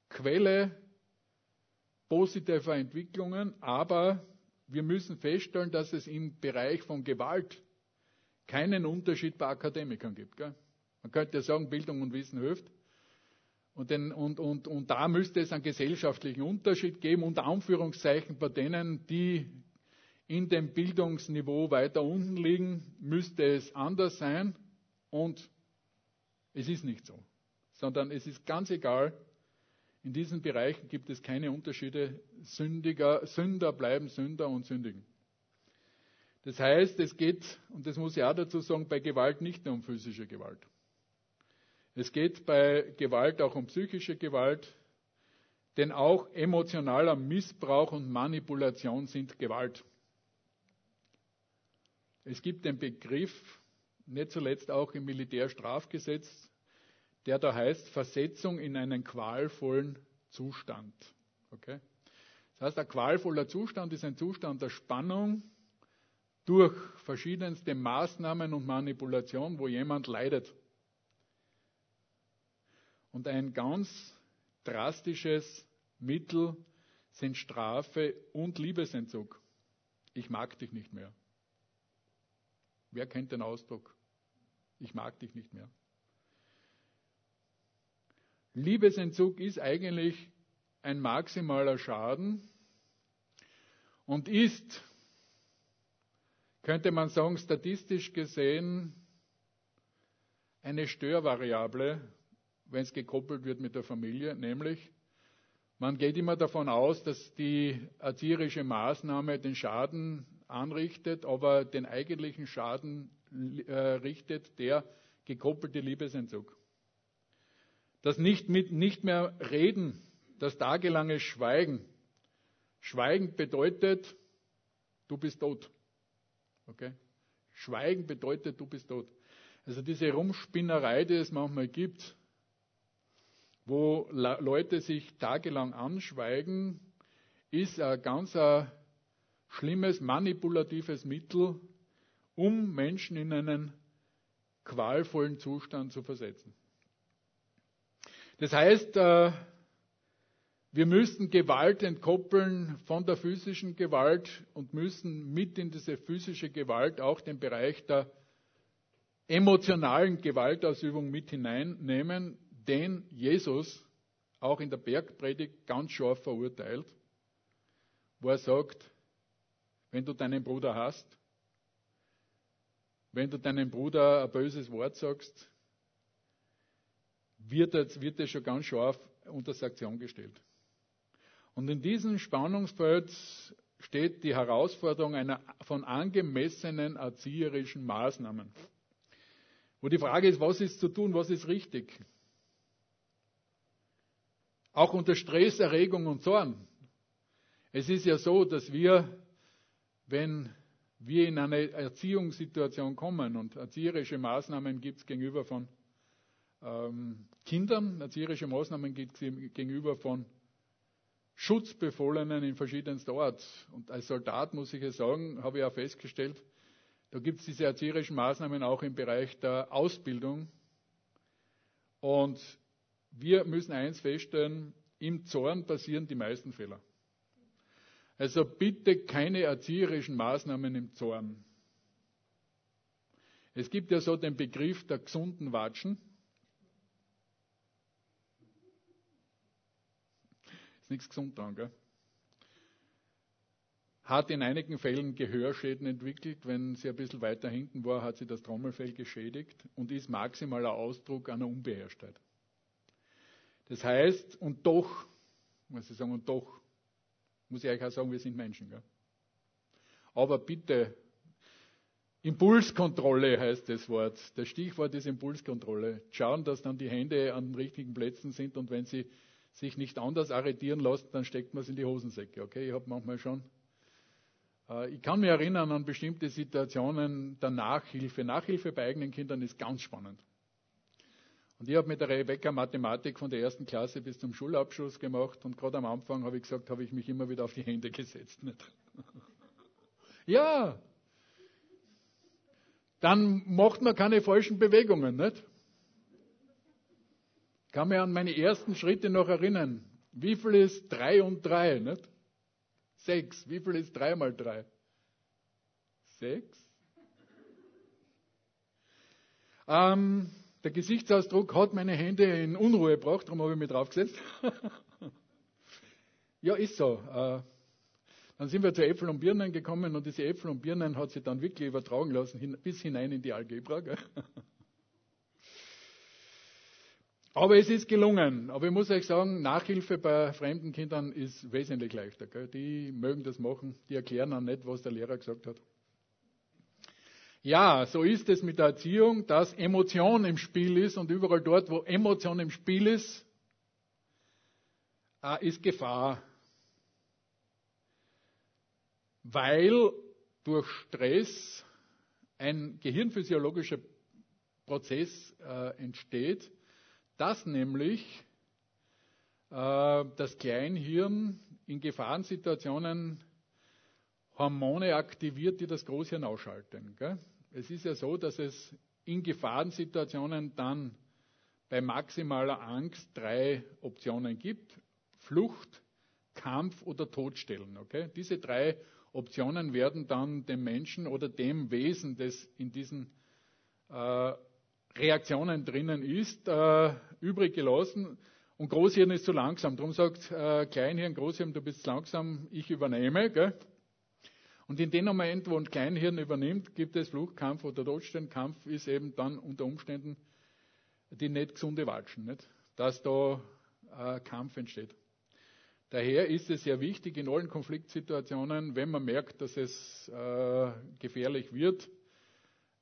Quelle positiver Entwicklungen, aber wir müssen feststellen, dass es im Bereich von Gewalt keinen Unterschied bei Akademikern gibt. Gell? Man könnte ja sagen, Bildung und Wissen hilft. Und, den, und, und, und da müsste es einen gesellschaftlichen Unterschied geben, unter Anführungszeichen bei denen, die in dem Bildungsniveau weiter unten liegen, müsste es anders sein. Und es ist nicht so, sondern es ist ganz egal, in diesen Bereichen gibt es keine Unterschiede. Sündiger, Sünder bleiben Sünder und sündigen. Das heißt, es geht, und das muss ich auch dazu sagen, bei Gewalt nicht nur um physische Gewalt. Es geht bei Gewalt auch um psychische Gewalt, denn auch emotionaler Missbrauch und Manipulation sind Gewalt. Es gibt den Begriff, nicht zuletzt auch im Militärstrafgesetz, der da heißt Versetzung in einen qualvollen Zustand. Okay? Das heißt, ein qualvoller Zustand ist ein Zustand der Spannung durch verschiedenste Maßnahmen und Manipulation, wo jemand leidet. Und ein ganz drastisches Mittel sind Strafe und Liebesentzug. Ich mag dich nicht mehr. Wer kennt den Ausdruck? Ich mag dich nicht mehr. Liebesentzug ist eigentlich ein maximaler Schaden und ist, könnte man sagen, statistisch gesehen eine Störvariable wenn es gekoppelt wird mit der Familie, nämlich man geht immer davon aus, dass die erzieherische Maßnahme den Schaden anrichtet, aber den eigentlichen Schaden äh, richtet der gekoppelte Liebesentzug. Das nicht, mit, nicht mehr reden, das tagelange Schweigen, Schweigen bedeutet, du bist tot. Okay? Schweigen bedeutet, du bist tot. Also diese Rumspinnerei, die es manchmal gibt, wo Leute sich tagelang anschweigen, ist ein ganz ein schlimmes manipulatives Mittel, um Menschen in einen qualvollen Zustand zu versetzen. Das heißt, äh, wir müssen Gewalt entkoppeln von der physischen Gewalt und müssen mit in diese physische Gewalt auch den Bereich der emotionalen Gewaltausübung mit hineinnehmen, den Jesus auch in der Bergpredigt ganz scharf verurteilt, wo er sagt, wenn du deinen Bruder hast, wenn du deinem Bruder ein böses Wort sagst, wird das, wird das schon ganz scharf unter Sanktion gestellt. Und in diesem Spannungsfeld steht die Herausforderung einer, von angemessenen erzieherischen Maßnahmen. Wo die Frage ist, was ist zu tun, was ist richtig? Auch unter Stress, Erregung und Zorn. Es ist ja so, dass wir, wenn wir in eine Erziehungssituation kommen und erzieherische Maßnahmen gibt es gegenüber von ähm, Kindern, erzieherische Maßnahmen gegenüber von Schutzbefohlenen in verschiedensten Orten. Und als Soldat muss ich ja sagen, habe ich auch festgestellt, da gibt es diese erzieherischen Maßnahmen auch im Bereich der Ausbildung. Und wir müssen eins feststellen, im Zorn passieren die meisten Fehler. Also bitte keine erzieherischen Maßnahmen im Zorn. Es gibt ja so den Begriff der gesunden Watschen. Ist nichts gesund dran, gell? Hat in einigen Fällen Gehörschäden entwickelt. Wenn sie ein bisschen weiter hinten war, hat sie das Trommelfell geschädigt und ist maximaler Ausdruck einer Unbeherrschtheit. Das heißt, und doch, muss ich sagen, und doch, muss ich euch auch sagen, wir sind Menschen. Gell? Aber bitte, Impulskontrolle heißt das Wort. Das Stichwort ist Impulskontrolle. Schauen, dass dann die Hände an den richtigen Plätzen sind und wenn sie sich nicht anders arretieren lassen, dann steckt man es in die Hosensäcke. Okay, ich habe manchmal schon. Äh, ich kann mich erinnern an bestimmte Situationen der Nachhilfe. Nachhilfe bei eigenen Kindern ist ganz spannend. Und ich habe mit der Rebecca Mathematik von der ersten Klasse bis zum Schulabschluss gemacht und gerade am Anfang habe ich gesagt, habe ich mich immer wieder auf die Hände gesetzt. Nicht? ja, dann macht man keine falschen Bewegungen, nicht? Ich kann mich an meine ersten Schritte noch erinnern. Wie viel ist drei und drei, nicht? Sechs. Wie viel ist drei mal drei? Sechs. Ähm, der Gesichtsausdruck hat meine Hände in Unruhe gebracht, darum habe ich mich draufgesetzt. ja, ist so. Äh, dann sind wir zu Äpfel und Birnen gekommen und diese Äpfel und Birnen hat sich dann wirklich übertragen lassen, bis hinein in die Algebra. Aber es ist gelungen. Aber ich muss euch sagen, Nachhilfe bei fremden Kindern ist wesentlich leichter. Die mögen das machen, die erklären auch nicht, was der Lehrer gesagt hat. Ja, so ist es mit der Erziehung, dass Emotion im Spiel ist und überall dort, wo Emotion im Spiel ist, äh, ist Gefahr. Weil durch Stress ein gehirnphysiologischer Prozess äh, entsteht, dass nämlich äh, das Kleinhirn in Gefahrensituationen Hormone aktiviert, die das Großhirn ausschalten. Es ist ja so, dass es in Gefahrensituationen dann bei maximaler Angst drei Optionen gibt. Flucht, Kampf oder Todstellen. Okay? Diese drei Optionen werden dann dem Menschen oder dem Wesen, das in diesen äh, Reaktionen drinnen ist, äh, übrig gelassen. Und Großhirn ist zu langsam. Darum sagt äh, Kleinhirn, Großhirn, du bist langsam, ich übernehme. Gell? Und in dem Moment, wo ein Kleinhirn übernimmt, gibt es Fluchtkampf oder Todstellenkampf, ist eben dann unter Umständen die nicht gesunde Watschen, nicht? dass da äh, Kampf entsteht. Daher ist es sehr wichtig in allen Konfliktsituationen, wenn man merkt, dass es äh, gefährlich wird,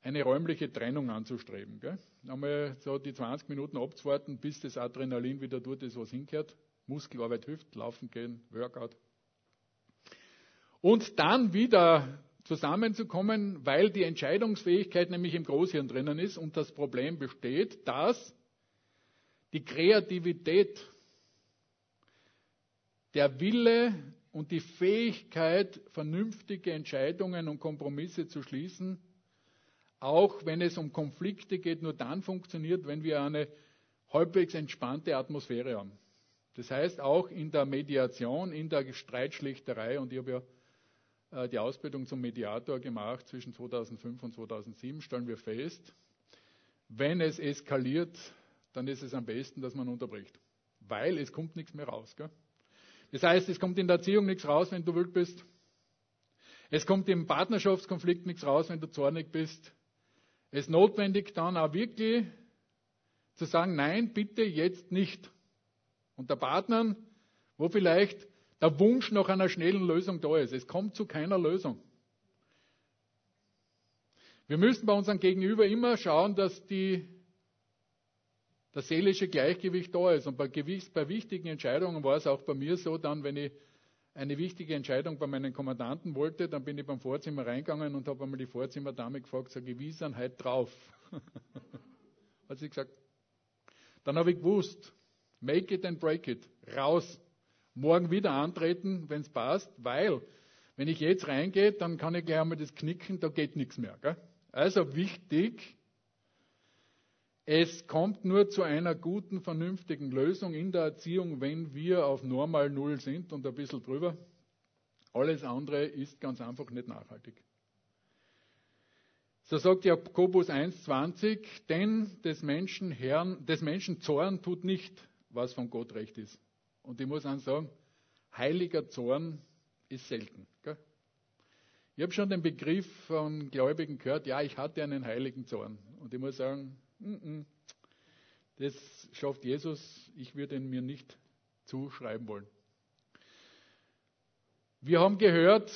eine räumliche Trennung anzustreben. Gell? Einmal so die 20 Minuten abzuwarten, bis das Adrenalin wieder tut, ist was hinkehrt. Muskelarbeit hilft, laufen gehen, Workout. und dann wieder zusammenzukommen, weil die Entscheidungsfähigkeit nämlich im Großhirn drinnen ist und das Problem besteht, dass die Kreativität, der Wille und die Fähigkeit, vernünftige Entscheidungen und Kompromisse zu schließen, auch wenn es um Konflikte geht, nur dann funktioniert, wenn wir eine halbwegs entspannte Atmosphäre haben. Das heißt, auch in der Mediation, in der Streitschlichterei, und ich habe ja äh, die Ausbildung zum Mediator gemacht zwischen 2005 und 2007, stellen wir fest, wenn es eskaliert, dann ist es am besten, dass man unterbricht. Weil es kommt nichts mehr raus. Gell? Das heißt, es kommt in der Erziehung nichts raus, wenn du wild bist. Es kommt im Partnerschaftskonflikt nichts raus, wenn du zornig bist. Es ist notwendig dann auch wirklich zu sagen, nein, bitte jetzt nicht. Und der Partner, wo vielleicht der Wunsch nach einer schnellen Lösung da ist. Es kommt zu keiner Lösung. Wir müssen bei unserem Gegenüber immer schauen, dass die, das seelische Gleichgewicht da ist. Und bei, bei wichtigen Entscheidungen war es auch bei mir so, dann, wenn ich eine wichtige Entscheidung bei meinen Kommandanten wollte, dann bin ich beim Vorzimmer reingegangen und habe einmal die Vorzimmerdame gefragt, sage ich, wie sind heute drauf? Hat sie gesagt. Dann habe ich gewusst, make it and break it, raus. Morgen wieder antreten, wenn es passt, weil, wenn ich jetzt reingehe, dann kann ich gleich einmal das knicken, da geht nichts mehr. Gell? Also wichtig, es kommt nur zu einer guten, vernünftigen Lösung in der Erziehung, wenn wir auf normal Null sind und ein bisschen drüber. Alles andere ist ganz einfach nicht nachhaltig. So sagt Jakobus 1,20, denn des Menschen, Herrn, des Menschen Zorn tut nicht, was von Gott recht ist. Und ich muss auch sagen, heiliger Zorn ist selten. Gell? Ich habe schon den Begriff von Gläubigen gehört, ja, ich hatte einen heiligen Zorn. Und ich muss sagen, das schafft Jesus. Ich würde ihn mir nicht zuschreiben wollen. Wir haben gehört,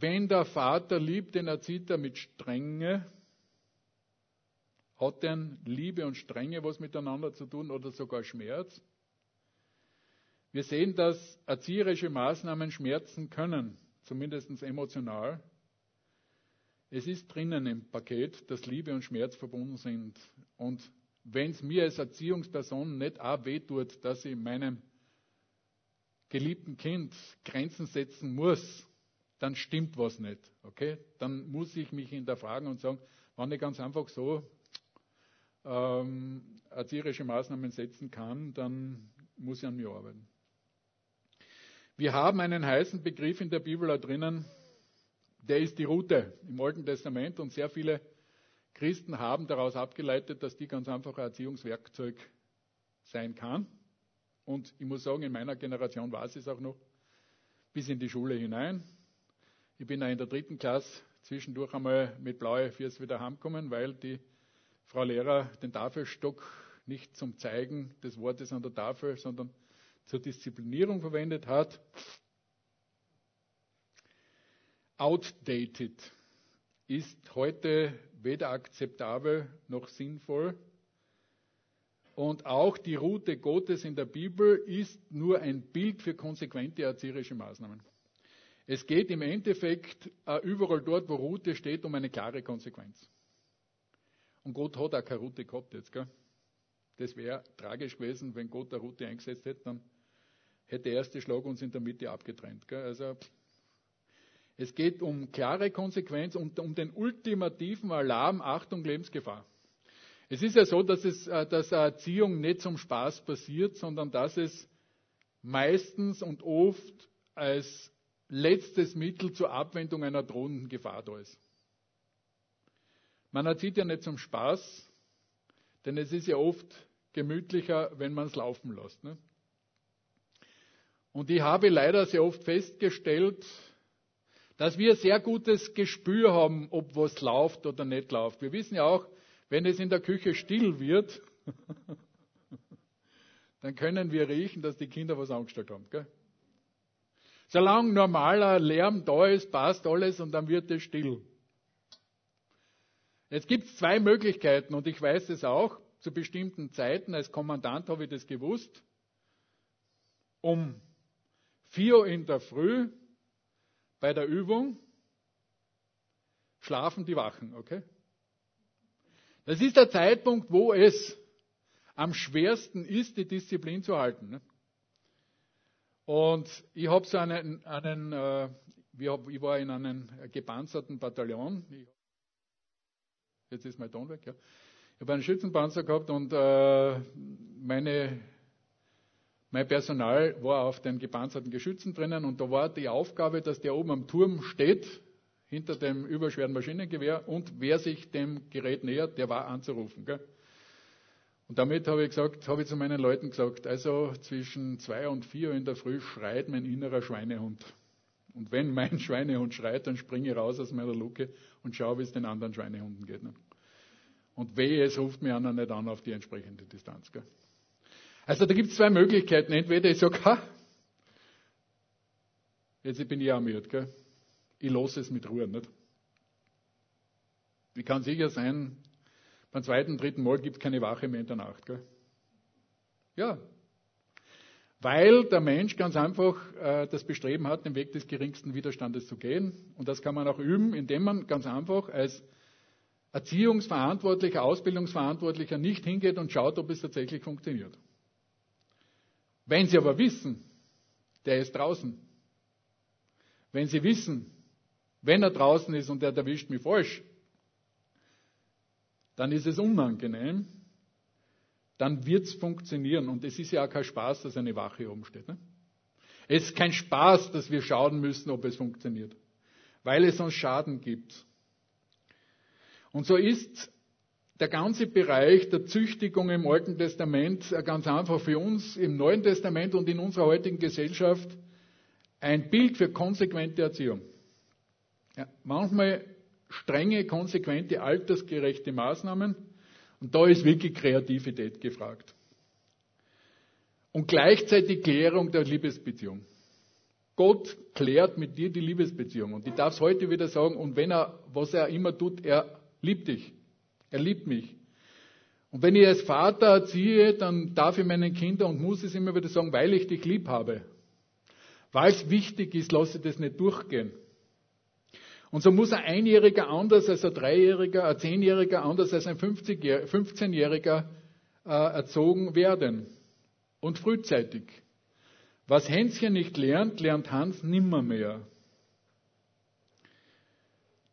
wenn der Vater liebt, dann erzieht er mit Strenge. Hat denn Liebe und Strenge was miteinander zu tun oder sogar Schmerz? Wir sehen, dass erzieherische Maßnahmen schmerzen können, zumindest emotional. Es ist drinnen im Paket, dass Liebe und Schmerz verbunden sind. Und wenn es mir als Erziehungsperson nicht auch wehtut, dass ich meinem geliebten Kind Grenzen setzen muss, dann stimmt was nicht. Okay? Dann muss ich mich hinterfragen und sagen, wenn ich ganz einfach so ähm, erzieherische Maßnahmen setzen kann, dann muss ich an mir arbeiten. Wir haben einen heißen Begriff in der Bibel da drinnen, der ist die Route im Alten Testament und sehr viele Christen haben daraus abgeleitet, dass die ganz einfach ein Erziehungswerkzeug sein kann. Und ich muss sagen, in meiner Generation war es auch noch bis in die Schule hinein. Ich bin auch in der dritten Klasse zwischendurch einmal mit blaue Fürs wieder heimgekommen, weil die Frau Lehrer den Tafelstock nicht zum Zeigen des Wortes an der Tafel, sondern zur Disziplinierung verwendet hat outdated, ist heute weder akzeptabel noch sinnvoll. Und auch die Route Gottes in der Bibel ist nur ein Bild für konsequente erzieherische Maßnahmen. Es geht im Endeffekt äh, überall dort, wo Route steht, um eine klare Konsequenz. Und Gott hat auch keine Route gehabt jetzt. Gell? Das wäre tragisch gewesen, wenn Gott eine Route eingesetzt hätte, dann hätte der erste Schlag uns in der Mitte abgetrennt. Gell? Also es geht um klare Konsequenz und um den ultimativen Alarm, Achtung, Lebensgefahr. Es ist ja so, dass, es, äh, dass Erziehung nicht zum Spaß passiert, sondern dass es meistens und oft als letztes Mittel zur Abwendung einer drohenden Gefahr da ist. Man erzieht ja nicht zum Spaß, denn es ist ja oft gemütlicher, wenn man es laufen lässt. Ne? Und ich habe leider sehr oft festgestellt, dass wir sehr gutes Gespür haben, ob was läuft oder nicht läuft. Wir wissen ja auch, wenn es in der Küche still wird, dann können wir riechen, dass die Kinder was angestellt haben. Gell? Solange normaler Lärm da ist, passt alles und dann wird es still. Jetzt gibt es zwei Möglichkeiten und ich weiß es auch, zu bestimmten Zeiten, als Kommandant habe ich das gewusst, um vier Uhr in der Früh bei der Übung, schlafen die Wachen, okay? Das ist der Zeitpunkt, wo es am schwersten ist, die Disziplin zu halten. Ne? Und ich habe so einen, einen äh, ich war in einem gepanzerten Bataillon. Jetzt ist mein Ton weg, ja. Ich habe einen Schützenpanzer gehabt und äh, meine, mein Personal war auf den gepanzerten Geschützen drinnen und da war die Aufgabe, dass der oben am Turm steht, hinter dem überschweren Maschinengewehr und wer sich dem Gerät nähert, der war anzurufen. Gell? Und damit habe ich gesagt, habe ich zu meinen Leuten gesagt, also zwischen zwei und vier in der Früh schreit mein innerer Schweinehund. Und wenn mein Schweinehund schreit, dann springe ich raus aus meiner Luke und schaue, wie es den anderen Schweinehunden geht. Ne? Und wehe, es ruft mir einer nicht an auf die entsprechende Distanz. Gell? Also da gibt es zwei Möglichkeiten. Entweder ich sage, ha, jetzt bin ich armiert, gell? ich lasse es mit Ruhe. Nicht? Ich kann sicher sein, beim zweiten, dritten Mal gibt es keine Wache mehr in der Nacht. Gell? Ja. Weil der Mensch ganz einfach äh, das Bestreben hat, den Weg des geringsten Widerstandes zu gehen. Und das kann man auch üben, indem man ganz einfach als Erziehungsverantwortlicher, Ausbildungsverantwortlicher nicht hingeht und schaut, ob es tatsächlich funktioniert. Wenn Sie aber wissen, der ist draußen, wenn Sie wissen, wenn er draußen ist und er erwischt mich falsch, dann ist es unangenehm, dann wird es funktionieren. Und es ist ja auch kein Spaß, dass eine Wache oben steht. Ne? Es ist kein Spaß, dass wir schauen müssen, ob es funktioniert, weil es uns Schaden gibt. Und so ist der ganze Bereich der Züchtigung im Alten Testament ganz einfach für uns im Neuen Testament und in unserer heutigen Gesellschaft ein Bild für konsequente Erziehung. Ja, manchmal strenge, konsequente, altersgerechte Maßnahmen. Und da ist wirklich Kreativität gefragt. Und gleichzeitig Klärung der Liebesbeziehung. Gott klärt mit dir die Liebesbeziehung. Und ich darf es heute wieder sagen, und wenn er, was er immer tut, er liebt dich. Er liebt mich. Und wenn ich als Vater erziehe, dann darf ich meinen Kindern und muss es immer wieder sagen, weil ich dich lieb habe. Weil es wichtig ist, lasse ich das nicht durchgehen. Und so muss ein Einjähriger anders als ein Dreijähriger, ein Zehnjähriger anders als ein 15-Jähriger äh, erzogen werden. Und frühzeitig. Was Hänschen nicht lernt, lernt Hans nimmermehr.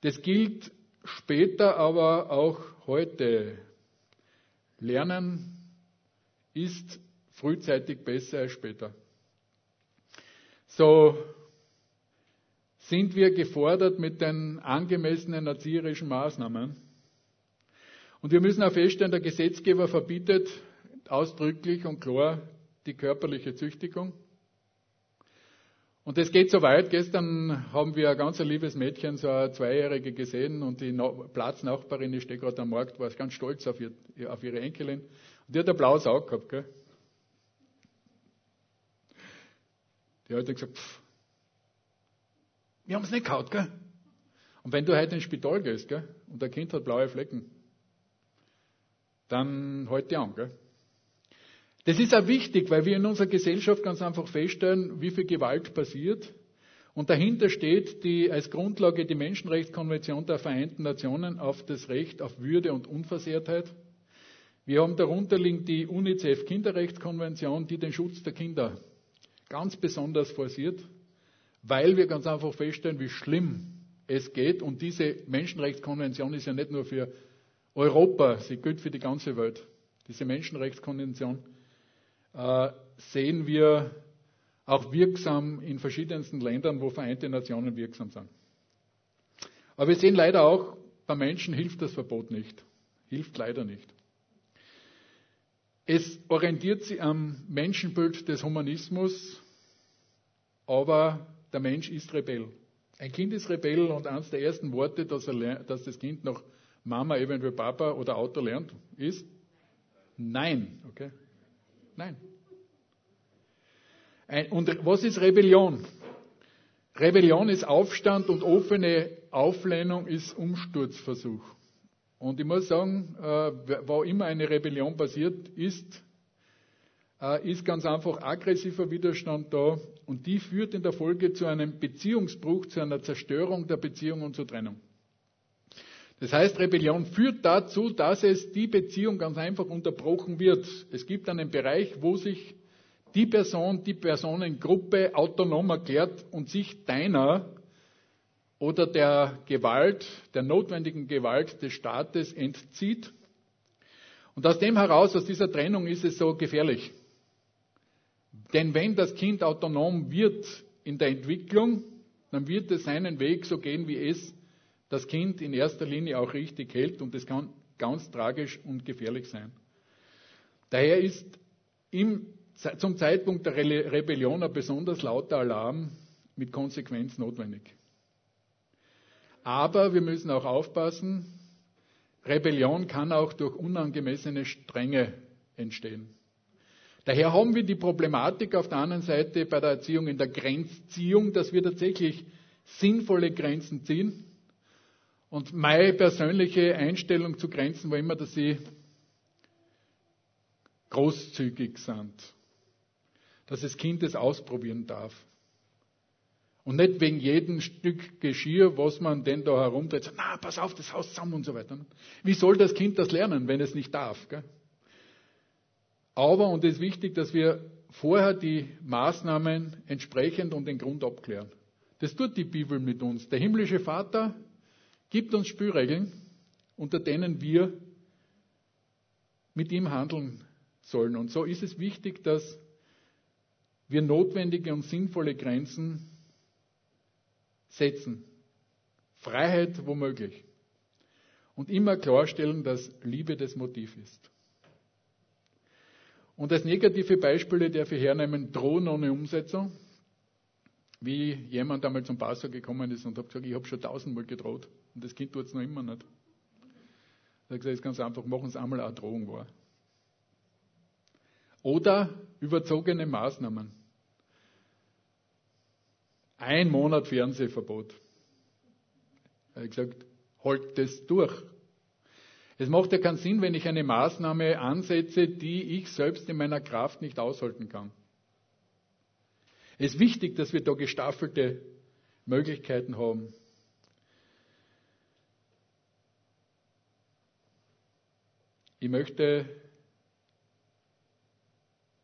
Das gilt später, aber auch heute. Lernen ist frühzeitig besser als später. So sind wir gefordert mit den angemessenen erzieherischen Maßnahmen. Und wir müssen auch feststellen, der Gesetzgeber verbietet ausdrücklich und klar die körperliche Züchtigung. Und es geht so weit. Gestern haben wir ein ganz liebes Mädchen, so eine Zweijährige gesehen und die Platznachbarin, die steht gerade am Markt, war ganz stolz auf, ihr, auf ihre Enkelin. Und die hat ein blaues Auge gehabt. Gell? Die hat gesagt, pff, wir haben es nicht gehabt, gell? Und wenn du heute ins Spital gehst, gell, und dein Kind hat blaue Flecken, dann halt die an, gell? Das ist auch wichtig, weil wir in unserer Gesellschaft ganz einfach feststellen, wie viel Gewalt passiert. Und dahinter steht die, als Grundlage die Menschenrechtskonvention der Vereinten Nationen auf das Recht auf Würde und Unversehrtheit. Wir haben darunter liegend die UNICEF Kinderrechtskonvention, die den Schutz der Kinder ganz besonders forciert weil wir ganz einfach feststellen, wie schlimm es geht. Und diese Menschenrechtskonvention ist ja nicht nur für Europa, sie gilt für die ganze Welt. Diese Menschenrechtskonvention äh, sehen wir auch wirksam in verschiedensten Ländern, wo Vereinte Nationen wirksam sind. Aber wir sehen leider auch, bei Menschen hilft das Verbot nicht. Hilft leider nicht. Es orientiert sich am Menschenbild des Humanismus, aber der Mensch ist Rebell. Ein Kind ist Rebell und eines der ersten Worte, dass, er, dass das Kind noch Mama, eventuell Papa oder Auto lernt, ist Nein. Okay? Nein. Ein, und was ist Rebellion? Rebellion ist Aufstand und offene Auflehnung ist Umsturzversuch. Und ich muss sagen, äh, wo immer eine Rebellion passiert ist, äh, ist ganz einfach aggressiver Widerstand da und die führt in der Folge zu einem Beziehungsbruch, zu einer Zerstörung der Beziehung und zur Trennung. Das heißt, Rebellion führt dazu, dass es die Beziehung ganz einfach unterbrochen wird. Es gibt einen Bereich, wo sich die Person, die Personengruppe autonom erklärt und sich deiner oder der Gewalt, der notwendigen Gewalt des Staates entzieht. Und aus dem heraus, aus dieser Trennung ist es so gefährlich. Denn wenn das Kind autonom wird in der Entwicklung, dann wird es seinen Weg so gehen, wie es das Kind in erster Linie auch richtig hält und das kann ganz tragisch und gefährlich sein. Daher ist im, zum Zeitpunkt der Rebellion ein besonders lauter Alarm mit Konsequenz notwendig. Aber wir müssen auch aufpassen, Rebellion kann auch durch unangemessene Strenge entstehen. Daher haben wir die Problematik auf der anderen Seite bei der Erziehung in der Grenzziehung, dass wir tatsächlich sinnvolle Grenzen ziehen und meine persönliche Einstellung zu Grenzen war immer, dass sie großzügig sind. Dass das Kind es ausprobieren darf. Und nicht wegen jedem Stück Geschirr, was man denn da herumdreht, na, pass auf, das Haus zusammen und so weiter. Wie soll das Kind das lernen, wenn es nicht darf? Gell? Aber, und es ist wichtig, dass wir vorher die Maßnahmen entsprechend und den Grund abklären. Das tut die Bibel mit uns. Der himmlische Vater gibt uns Spielregeln, unter denen wir mit ihm handeln sollen. Und so ist es wichtig, dass wir notwendige und sinnvolle Grenzen setzen. Freiheit womöglich. Und immer klarstellen, dass Liebe das Motiv ist. Und als negative Beispiele darf ich hernehmen, Drohen ohne Umsetzung. Wie jemand einmal zum Pastor gekommen ist und hat gesagt, ich habe schon tausendmal gedroht. Und das Kind tut es noch immer nicht. Er hat gesagt, es ist ganz einfach, machen es einmal eine Drohung wahr. Oder überzogene Maßnahmen. Ein Monat Fernsehverbot. Er hat gesagt, halt das durch. Es macht ja keinen Sinn, wenn ich eine Maßnahme ansetze, die ich selbst in meiner Kraft nicht aushalten kann. Es ist wichtig, dass wir da gestaffelte Möglichkeiten haben. Ich möchte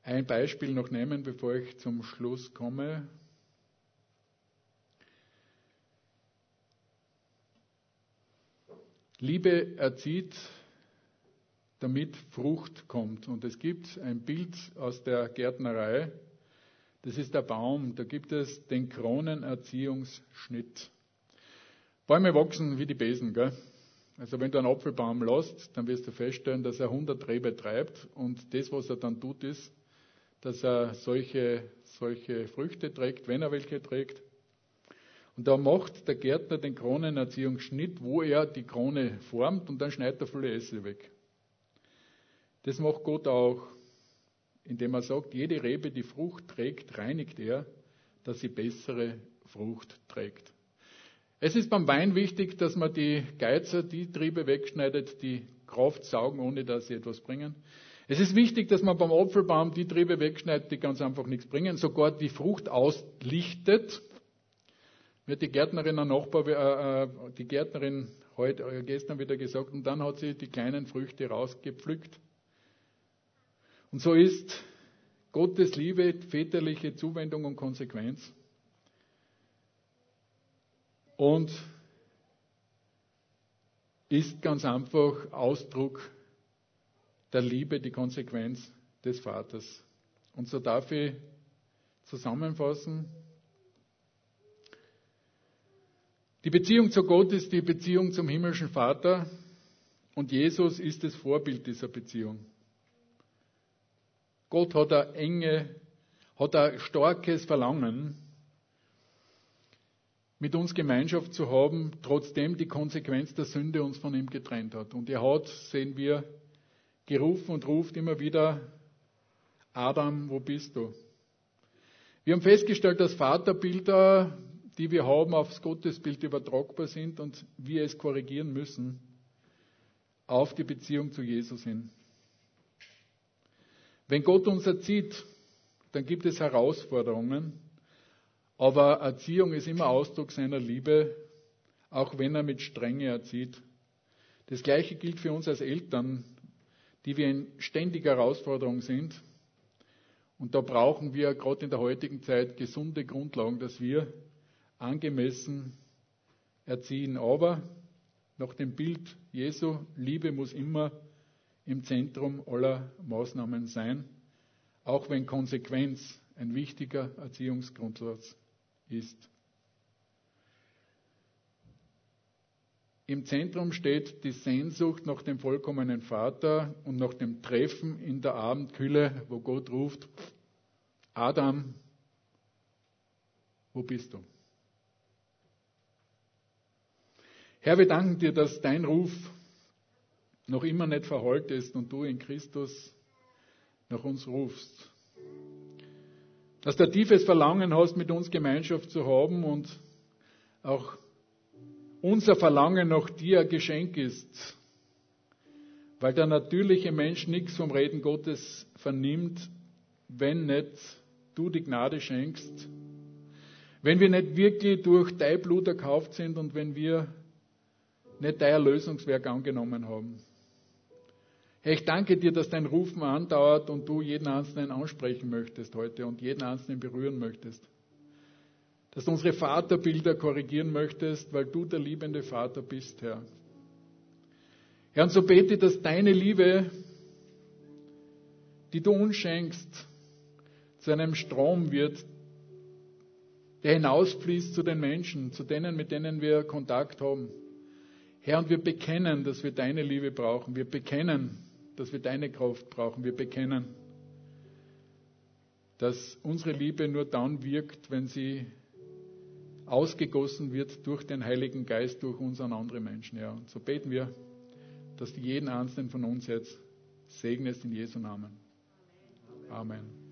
ein Beispiel noch nehmen, bevor ich zum Schluss komme. Liebe erzieht, damit Frucht kommt. Und es gibt ein Bild aus der Gärtnerei. Das ist der Baum. Da gibt es den Kronenerziehungsschnitt. Bäume wachsen wie die Besen, gell? Also wenn du einen Apfelbaum lässt, dann wirst du feststellen, dass er 100 Rebe treibt und das, was er dann tut, ist, dass er solche, solche Früchte trägt, wenn er welche trägt. Und da macht der Gärtner den Kronenerziehungsschnitt, wo er die Krone formt und dann schneidet er viele Äste weg. Das macht Gott auch, indem er sagt, jede Rebe, die Frucht trägt, reinigt er, dass sie bessere Frucht trägt. Es ist beim Wein wichtig, dass man die Geizer, die Triebe wegschneidet, die Kraft saugen, ohne dass sie etwas bringen. Es ist wichtig, dass man beim Apfelbaum die Triebe wegschneidet, die ganz einfach nichts bringen, sogar die Frucht auslichtet. Mir die Gärtnerin, ein Nachbar, äh, äh, die Gärtnerin heute, äh, gestern wieder gesagt, und dann hat sie die kleinen Früchte rausgepflückt. Und so ist Gottes Liebe, väterliche Zuwendung und Konsequenz und ist ganz einfach Ausdruck der Liebe, die Konsequenz des Vaters. Und so darf ich zusammenfassen. Die Beziehung zu Gott ist die Beziehung zum himmlischen Vater und Jesus ist das Vorbild dieser Beziehung. Gott hat ein enge, hat ein starkes Verlangen mit uns Gemeinschaft zu haben, trotzdem die Konsequenz der Sünde uns von ihm getrennt hat. Und er hat, sehen wir, gerufen und ruft immer wieder, Adam, wo bist du? Wir haben festgestellt, dass Vaterbilder, die wir haben, aufs Gottesbild übertragbar sind und wir es korrigieren müssen auf die Beziehung zu Jesus hin. Wenn Gott uns erzieht, dann gibt es Herausforderungen, aber Erziehung ist immer Ausdruck seiner Liebe, auch wenn er mit Strenge erzieht. Das Gleiche gilt für uns als Eltern, die wir in ständiger Herausforderung sind. Und da brauchen wir gerade in der heutigen Zeit gesunde Grundlagen, dass wir angemessen erziehen. Aber nach dem Bild Jesu, Liebe muss immer im Zentrum aller Maßnahmen sein, auch wenn Konsequenz ein wichtiger Erziehungsgrundsatz ist. Im Zentrum steht die Sehnsucht nach dem vollkommenen Vater und nach dem Treffen in der Abendkühle, wo Gott ruft, Adam, wo bist du? Herr, wir danken dir, dass dein Ruf noch immer nicht verheult ist und du in Christus nach uns rufst. Dass du tiefes Verlangen hast, mit uns Gemeinschaft zu haben und auch unser Verlangen nach dir ein Geschenk ist, weil der natürliche Mensch nichts vom Reden Gottes vernimmt, wenn nicht du die Gnade schenkst, wenn wir nicht wirklich durch dein Blut erkauft sind und wenn wir nicht dein Erlösungswerk angenommen haben. Herr, ich danke dir, dass dein Rufen andauert und du jeden Einzelnen ansprechen möchtest heute und jeden Einzelnen berühren möchtest dass du unsere Vaterbilder korrigieren möchtest, weil du der liebende Vater bist, Herr. Herr, und so bete, dass deine Liebe, die du uns schenkst, zu einem Strom wird, der hinausfließt zu den Menschen, zu denen, mit denen wir Kontakt haben. Herr, und wir bekennen, dass wir deine Liebe brauchen. Wir bekennen, dass wir deine Kraft brauchen. Wir bekennen, dass unsere Liebe nur dann wirkt, wenn sie ausgegossen wird durch den Heiligen Geist, durch uns an andere Menschen. Ja. Und so beten wir, dass du jeden einzelnen von uns jetzt segnest in Jesu Namen. Amen.